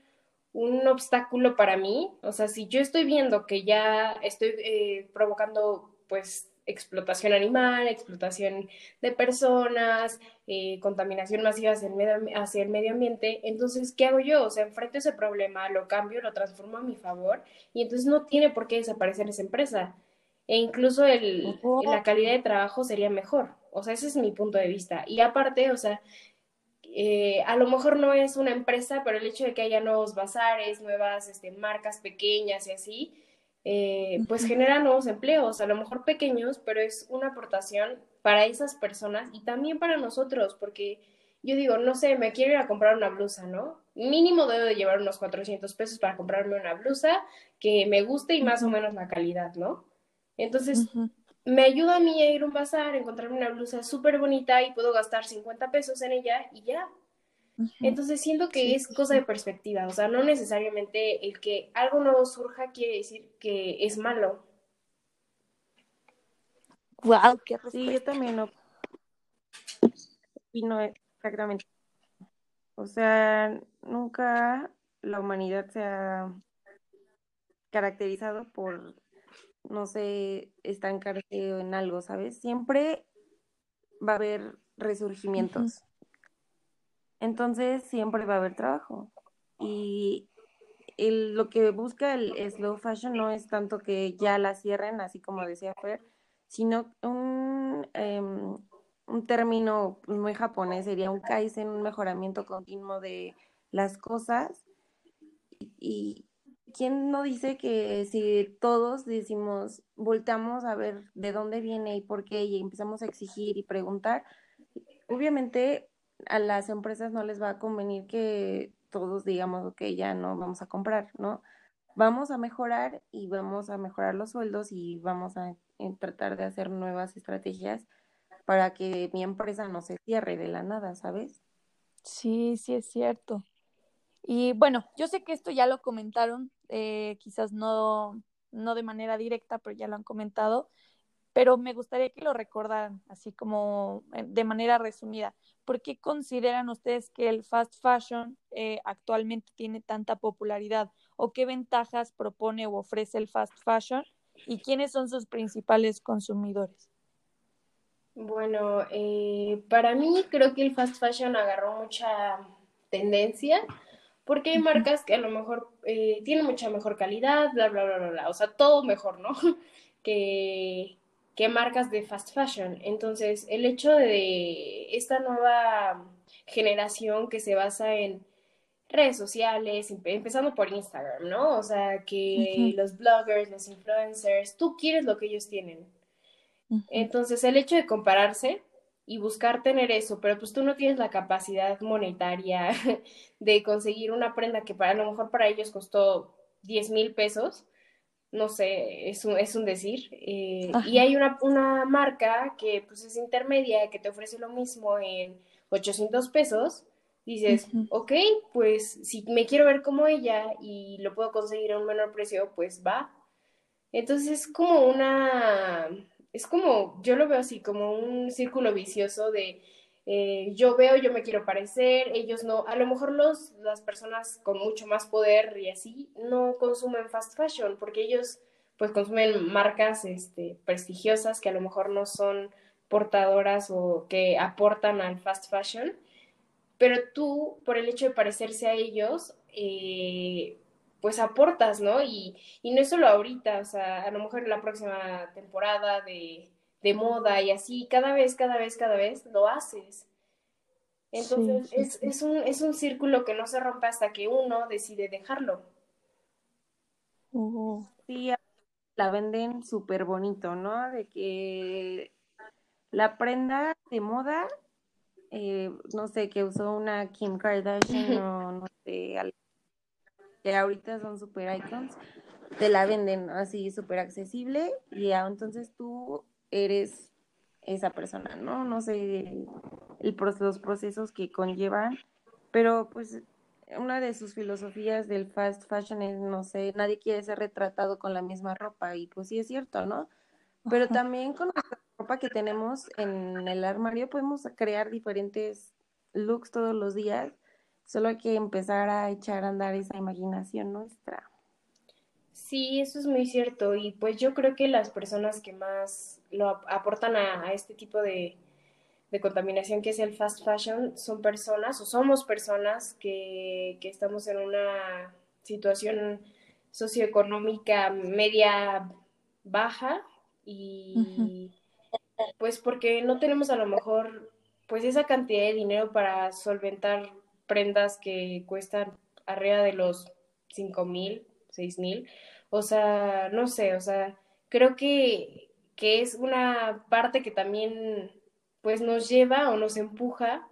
un obstáculo para mí, o sea, si yo estoy viendo que ya estoy eh, provocando, pues, explotación animal, explotación de personas, eh, contaminación masiva hacia el, medio, hacia el medio ambiente, entonces, ¿qué hago yo? O sea, enfrento ese problema, lo cambio, lo transformo a mi favor y entonces no tiene por qué desaparecer esa empresa. E incluso el, la calidad de trabajo sería mejor. O sea, ese es mi punto de vista. Y aparte, o sea, eh, a lo mejor no es una empresa, pero el hecho de que haya nuevos bazares, nuevas este, marcas pequeñas y así, eh, pues genera nuevos empleos, a lo mejor pequeños, pero es una aportación para esas personas y también para nosotros, porque yo digo, no sé, me quiero ir a comprar una blusa, ¿no? Mínimo debo de llevar unos 400 pesos para comprarme una blusa que me guste y más o menos la calidad, ¿no? Entonces, me ayuda a mí a ir a un bazar, encontrarme una blusa súper bonita y puedo gastar 50 pesos en ella y ya. Entonces siento que es cosa de perspectiva, o sea, no necesariamente el que algo nuevo surja quiere decir que es malo. Wow, qué Sí, yo también no. Y no exactamente. O sea, nunca la humanidad se ha caracterizado por no sé, estancarse en algo, ¿sabes? Siempre va a haber resurgimientos. Entonces, siempre va a haber trabajo. Y lo que busca el slow fashion no es tanto que ya la cierren, así como decía Fer, sino un, em, un término muy japonés sería un kaizen, un mejoramiento continuo de las cosas. Y, ¿quién no dice que si todos decimos, voltamos a ver de dónde viene y por qué y empezamos a exigir y preguntar, obviamente a las empresas no les va a convenir que todos digamos, ok, ya no vamos a comprar, ¿no? vamos a mejorar y vamos a mejorar los sueldos y vamos a tratar de hacer nuevas estrategias para que mi empresa no se cierre de la nada, ¿sabes? Sí, sí es cierto. Y bueno, yo sé que esto ya lo comentaron, eh, quizás no, no de manera directa, pero ya lo han comentado, pero me gustaría que lo recordaran, así como eh, de manera resumida. ¿Por qué consideran ustedes que el fast fashion eh, actualmente tiene tanta popularidad? ¿O qué ventajas propone o ofrece el fast fashion? ¿Y quiénes son sus principales consumidores? Bueno, eh, para mí creo que el fast fashion agarró mucha tendencia porque hay marcas que a lo mejor eh, tienen mucha mejor calidad, bla, bla, bla, bla, bla, o sea, todo mejor, ¿no? que, que marcas de fast fashion. Entonces, el hecho de esta nueva generación que se basa en redes sociales, empezando por Instagram, ¿no? O sea, que los bloggers, los influencers, tú quieres lo que ellos tienen. Entonces, el hecho de compararse y buscar tener eso, pero pues tú no tienes la capacidad monetaria de conseguir una prenda que para a lo mejor para ellos costó 10 mil pesos, no sé, es un, es un decir. Eh, y hay una, una marca que pues es intermedia, que te ofrece lo mismo en 800 pesos. Dices, ok, pues si me quiero ver como ella y lo puedo conseguir a un menor precio, pues va. Entonces es como una, es como, yo lo veo así, como un círculo vicioso de eh, yo veo, yo me quiero parecer, ellos no, a lo mejor los, las personas con mucho más poder y así no consumen fast fashion porque ellos pues consumen marcas este, prestigiosas que a lo mejor no son portadoras o que aportan al fast fashion, pero tú, por el hecho de parecerse a ellos, eh, pues aportas, ¿no? Y, y no es solo ahorita, o sea, a lo mejor en la próxima temporada de, de moda y así, cada vez, cada vez, cada vez lo haces. Entonces es, es, un, es un círculo que no se rompe hasta que uno decide dejarlo. Oh. Sí, la venden súper bonito, ¿no? De que la prenda de moda, eh, no sé, que usó una Kim Kardashian o no sé, que ahorita son super icons, te la venden así súper accesible y ya, entonces tú eres esa persona, ¿no? No sé el, los procesos que conllevan, pero pues una de sus filosofías del fast fashion es, no sé, nadie quiere ser retratado con la misma ropa y pues sí es cierto, ¿no? Pero también con la ropa que tenemos en el armario podemos crear diferentes looks todos los días Solo hay que empezar a echar a andar esa imaginación nuestra. Sí, eso es muy cierto. Y pues yo creo que las personas que más lo aportan a, este tipo de, contaminación que es el fast fashion son personas o somos personas que, estamos en una situación socioeconómica media baja y pues porque no tenemos a lo mejor pues esa cantidad de dinero para solventar prendas que cuestan arriba de los cinco mil, seis mil. O sea, no sé, o sea, creo que, que es una parte que también pues nos lleva o nos empuja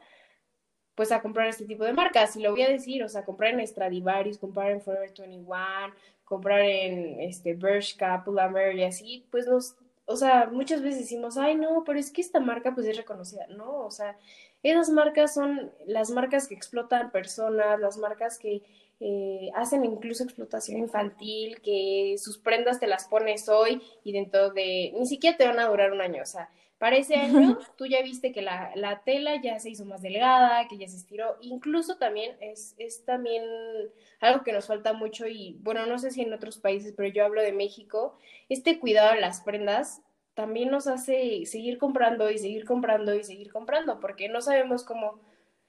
pues a comprar este tipo de marcas. Y lo voy a decir, o sea, comprar en Stradivarius, comprar en Forever 21, comprar en este Bershka, Pull&Bear y así, pues nos, o sea, muchas veces decimos, ay no, pero es que esta marca pues es reconocida, ¿no? O sea, esas marcas son las marcas que explotan personas, las marcas que eh, hacen incluso explotación infantil, que sus prendas te las pones hoy y dentro de, ni siquiera te van a durar un año, o sea, para ese año tú ya viste que la, la tela ya se hizo más delgada, que ya se estiró, incluso también es, es también algo que nos falta mucho y bueno, no sé si en otros países, pero yo hablo de México, este cuidado de las prendas también nos hace seguir comprando y seguir comprando y seguir comprando, porque no sabemos cómo,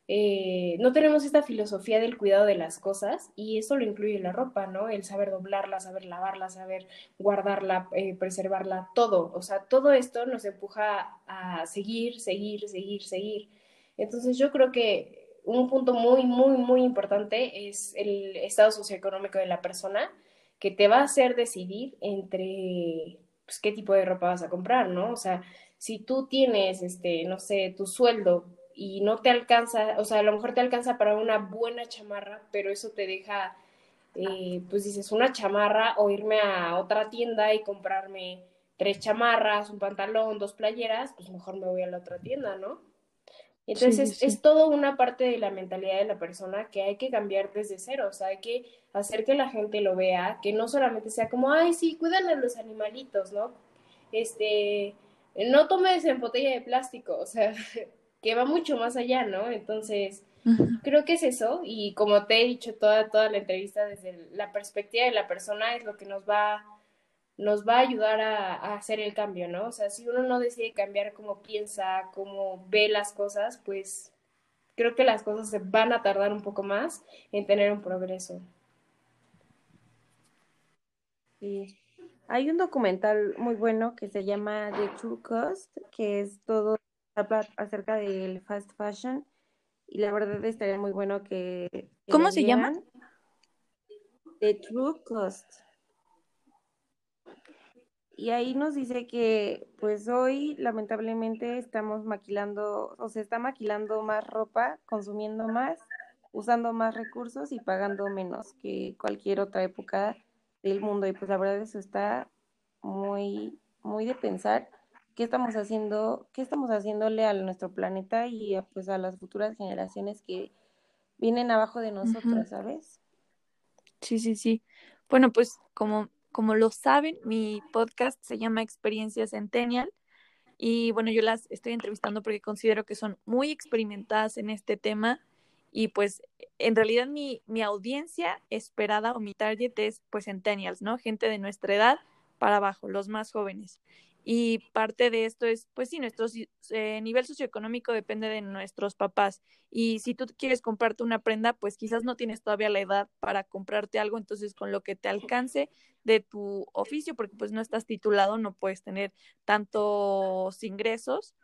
eh, no tenemos esta filosofía del cuidado de las cosas y eso lo incluye la ropa, ¿no? El saber doblarla, saber lavarla, saber guardarla, eh, preservarla, todo. O sea, todo esto nos empuja a seguir, seguir, seguir, seguir. Entonces yo creo que un punto muy, muy, muy importante es el estado socioeconómico de la persona que te va a hacer decidir entre pues, qué tipo de ropa vas a comprar, ¿no? O sea, si tú tienes, este, no sé, tu sueldo y no te alcanza, o sea, a lo mejor te alcanza para una buena chamarra, pero eso te deja eh, pues dices, una chamarra o irme a otra tienda y comprarme tres chamarras, un pantalón, dos playeras, pues mejor me voy a la otra tienda, ¿no? Entonces es todo una parte de la mentalidad de la persona que hay que cambiar desde cero, o sea, hay que hacer que la gente lo vea, que no solamente sea como, ay, sí, cuidan a los animalitos, ¿no? Este, no tomes en botella de plástico, o sea, que va mucho más allá, ¿no? Entonces, creo que es eso, y como te he dicho toda, toda la entrevista, desde la perspectiva de la persona es lo que nos va nos va a ayudar a, hacer el cambio, ¿no? O sea, si uno no decide cambiar cómo piensa, cómo ve las cosas, pues creo que las cosas se van a tardar un poco más en tener un progreso. Sí. Hay un documental muy bueno que se llama The True Cost, que es todo acerca del fast fashion y la verdad estaría muy bueno que... ¿Cómo se llama? The True Cost. Y ahí nos dice que pues hoy lamentablemente estamos maquilando, o se está maquilando más ropa, consumiendo más, usando más recursos y pagando menos que cualquier otra época del mundo. Y pues la verdad eso está muy, muy de pensar qué estamos haciendo, qué estamos haciéndole a nuestro planeta y a, pues a las futuras generaciones que vienen abajo de nosotros, ¿sabes? Sí, sí, sí. Bueno, pues como como lo saben, mi podcast se llama Experiencia Centennial y bueno, yo las estoy entrevistando porque considero que son muy experimentadas en este tema y pues en realidad mi, mi audiencia esperada o mi target es pues centennials, ¿no? Gente de nuestra edad para abajo, los más jóvenes. Y parte de esto es, pues sí, nuestro eh, nivel socioeconómico depende de nuestros papás. Y si tú quieres comprarte una prenda, pues quizás no tienes todavía la edad para comprarte algo, entonces con lo que te alcance de tu oficio, porque pues no estás titulado, no puedes tener tantos ingresos.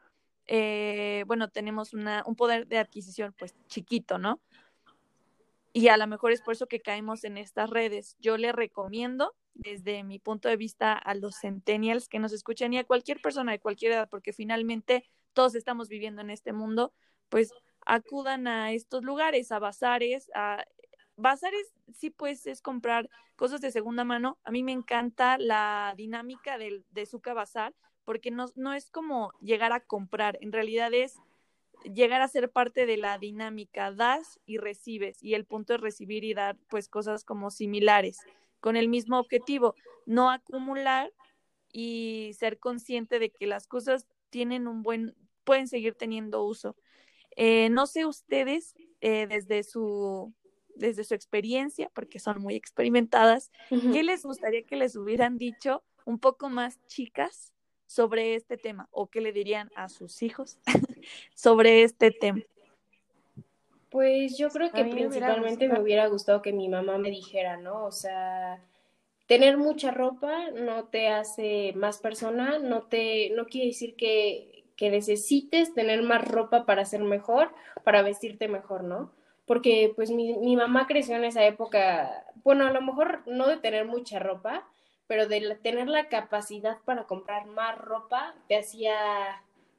Eh, bueno, tenemos una, un poder de adquisición pues chiquito, ¿no? Y a lo mejor es por eso que caemos en estas redes. Yo le recomiendo desde mi punto de vista a los centennials que nos escuchan y a cualquier persona de cualquier edad, porque finalmente todos estamos viviendo en este mundo, pues acudan a estos lugares, a bazares, a bazares sí pues es comprar cosas de segunda mano. A mí me encanta la dinámica del, de Zucca Bazar porque no, no es como llegar a comprar, en realidad es llegar a ser parte de la dinámica, das y recibes, y el punto es recibir y dar pues cosas como similares con el mismo objetivo, no acumular y ser consciente de que las cosas tienen un buen, pueden seguir teniendo uso. Eh, no sé ustedes, eh, desde su desde su experiencia, porque son muy experimentadas, ¿qué les gustaría que les hubieran dicho un poco más chicas sobre este tema? ¿O qué le dirían a sus hijos sobre este tema? Pues yo creo que principalmente me hubiera gustado que mi mamá me dijera, ¿no? O sea, tener mucha ropa no te hace más persona, no te, no quiere decir que, que necesites tener más ropa para ser mejor, para vestirte mejor, ¿no? Porque pues mi, mi mamá creció en esa época, bueno, a lo mejor no de tener mucha ropa, pero de tener la capacidad para comprar más ropa te hacía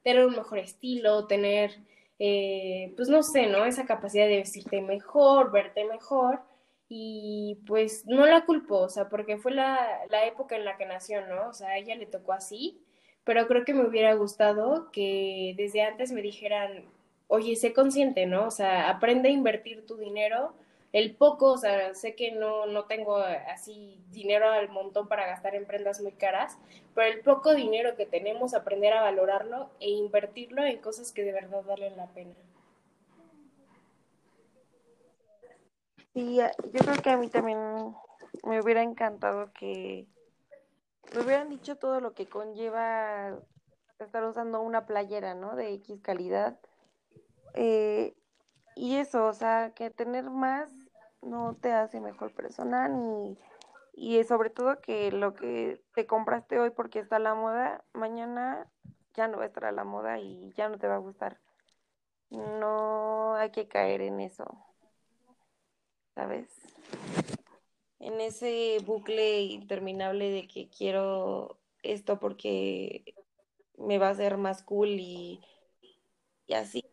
tener un mejor estilo, tener eh, pues no sé, ¿no? Esa capacidad de vestirte mejor, verte mejor. Y pues no la culpo, o sea, porque fue la, la época en la que nació, ¿no? O sea, a ella le tocó así, pero creo que me hubiera gustado que desde antes me dijeran, oye, sé consciente, ¿no? O sea, aprende a invertir tu dinero el poco, o sea, sé que no, no tengo así dinero al montón para gastar en prendas muy caras, pero el poco dinero que tenemos, aprender a valorarlo e invertirlo en cosas que de verdad valen la pena. Sí, yo creo que a mí también me hubiera encantado que me hubieran dicho todo lo que conlleva estar usando una playera, ¿no? De X calidad. Eh, y eso, o sea, que tener más no te hace mejor persona ni y sobre todo que lo que te compraste hoy porque está a la moda, mañana ya no va a estar a la moda y ya no te va a gustar. No hay que caer en eso. ¿Sabes? En ese bucle interminable de que quiero esto porque me va a hacer más cool y, y así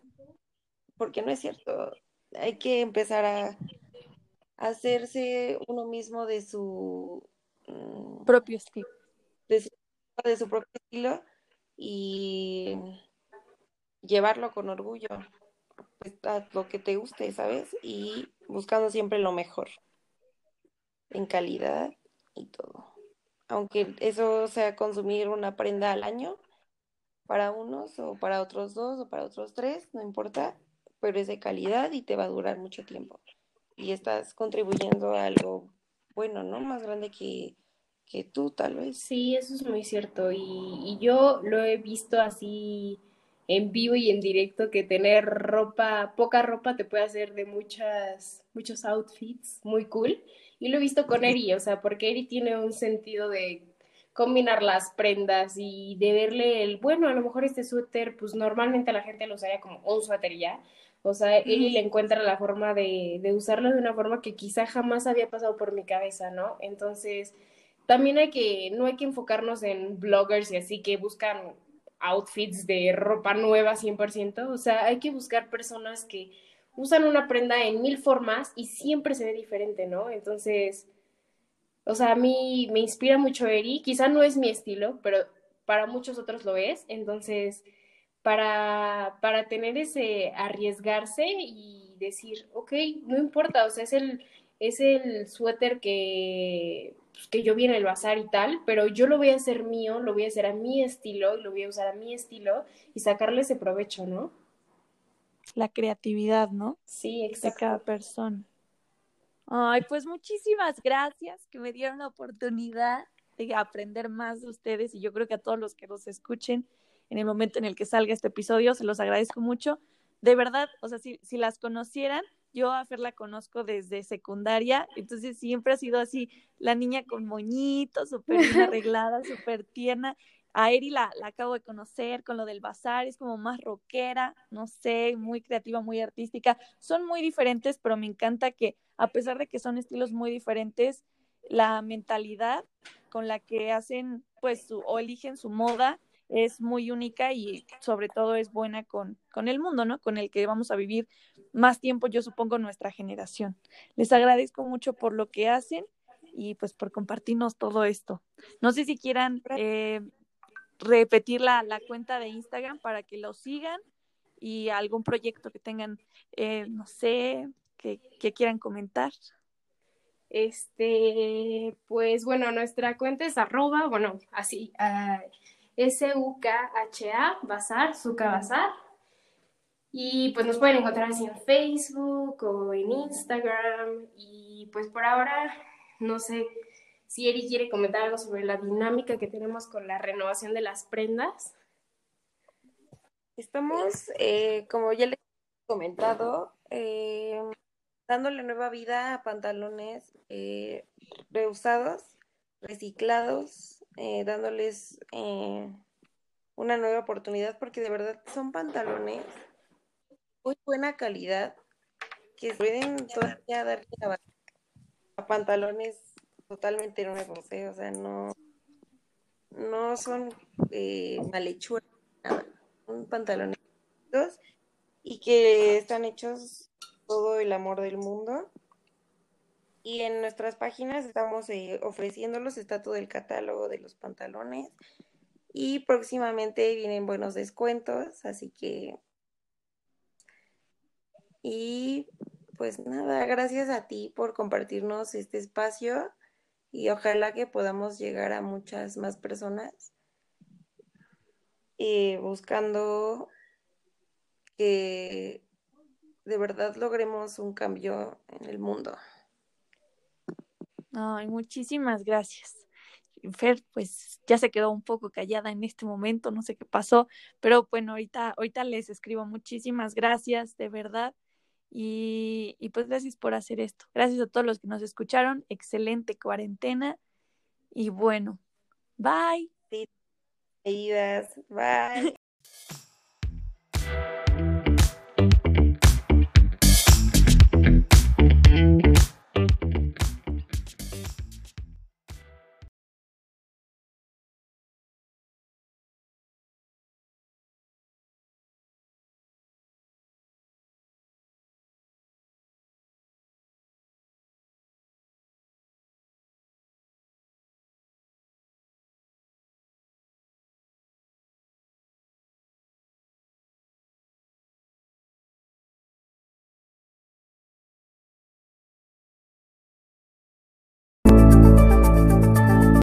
porque no es cierto. Hay que empezar a, hacerse uno mismo de su mm, propio estilo. De su, de su propio estilo y llevarlo con orgullo pues, a lo que te guste, ¿sabes? Y buscando siempre lo mejor en calidad y todo. Aunque eso sea consumir una prenda al año para unos o para otros dos o para otros tres, no importa, pero es de calidad y te va a durar mucho tiempo. Y estás contribuyendo a algo bueno, ¿no? Más grande que, que tú, tal vez. Sí, eso es muy cierto. Y, yo lo he visto así en vivo y en directo que tener ropa, poca ropa te puede hacer de muchas, muchos outfits muy cool. Y lo he visto con Eri, o sea, porque Eri tiene un sentido de combinar las prendas y de verle el, bueno, a lo mejor este suéter, pues normalmente la gente lo usaría como un suéter ya. O sea, Eri le encuentra la forma de, de usarlo de una forma que quizá jamás había pasado por mi cabeza, ¿no? Entonces, también hay que, no hay que enfocarnos en bloggers y así que buscan outfits de ropa nueva 100%, o sea, hay que buscar personas que usan una prenda en mil formas y siempre se ve diferente, ¿no? Entonces, o sea, a mí me inspira mucho Eri, quizá no es mi estilo, pero para muchos otros lo es, entonces, para, para tener ese arriesgarse y decir, ok, no importa, o sea, es el, es el suéter que pues, que yo vi en el bazar y tal, pero yo lo voy a hacer mío, lo voy a hacer a mi estilo, lo voy a usar a mi estilo y sacarle ese provecho, ¿no? La creatividad, ¿no? Sí, exacto. De cada persona. Ay, pues muchísimas gracias que me dieron la oportunidad de aprender más de ustedes y yo creo que a todos los que nos escuchen en el momento en el que salga este episodio, se los agradezco mucho. De verdad, o sea, si, si las conocieran, yo a Fer la conozco desde secundaria, entonces siempre ha sido así, la niña con moñitos, súper arreglada, súper tierna. A Eri la, la, acabo de conocer con lo del bazar, es como más rockera, no sé, muy creativa, muy artística. Son muy diferentes, pero me encanta que a pesar de que son estilos muy diferentes, la mentalidad con la que hacen, pues, o eligen su moda es muy única y sobre todo es buena con, con el mundo, ¿no? Con el que vamos a vivir más tiempo, yo supongo, nuestra generación. Les agradezco mucho por lo que hacen y pues por compartirnos todo esto. No sé si quieran eh, repetir la, la, cuenta de Instagram para que lo sigan y algún proyecto que tengan, eh, no sé, que, que, quieran comentar. Este, pues bueno, nuestra cuenta es arroba, bueno, así, uh, S-U-K-H-A, Bazar, Suka Bazar. Y pues nos pueden encontrar así en Facebook o en Instagram. Y pues por ahora, no sé si Eri quiere comentar algo sobre la dinámica que tenemos con la renovación de las prendas. Estamos, eh, como ya les he comentado, eh, dándole nueva vida a pantalones eh, reusados, reciclados, eh, dándoles eh, una nueva oportunidad porque de verdad son pantalones muy buena calidad que pueden todavía dar a, pantalones totalmente nuevos, ¿eh? o sea, no, no son eh, malhechuras, son pantalones y que están hechos todo el amor del mundo y en nuestras páginas estamos eh, ofreciéndolos, está todo el catálogo de los pantalones. Y próximamente vienen buenos descuentos, así que... Y pues nada, gracias a ti por compartirnos este espacio y ojalá que podamos llegar a muchas más personas eh, buscando que de verdad logremos un cambio en el mundo. Ay, muchísimas gracias. Fer, pues ya se quedó un poco callada en este momento, no sé qué pasó, pero bueno, ahorita, ahorita les escribo muchísimas gracias, de verdad. Y, y pues gracias por hacer esto. Gracias a todos los que nos escucharon. Excelente cuarentena. Y bueno, bye. Bye.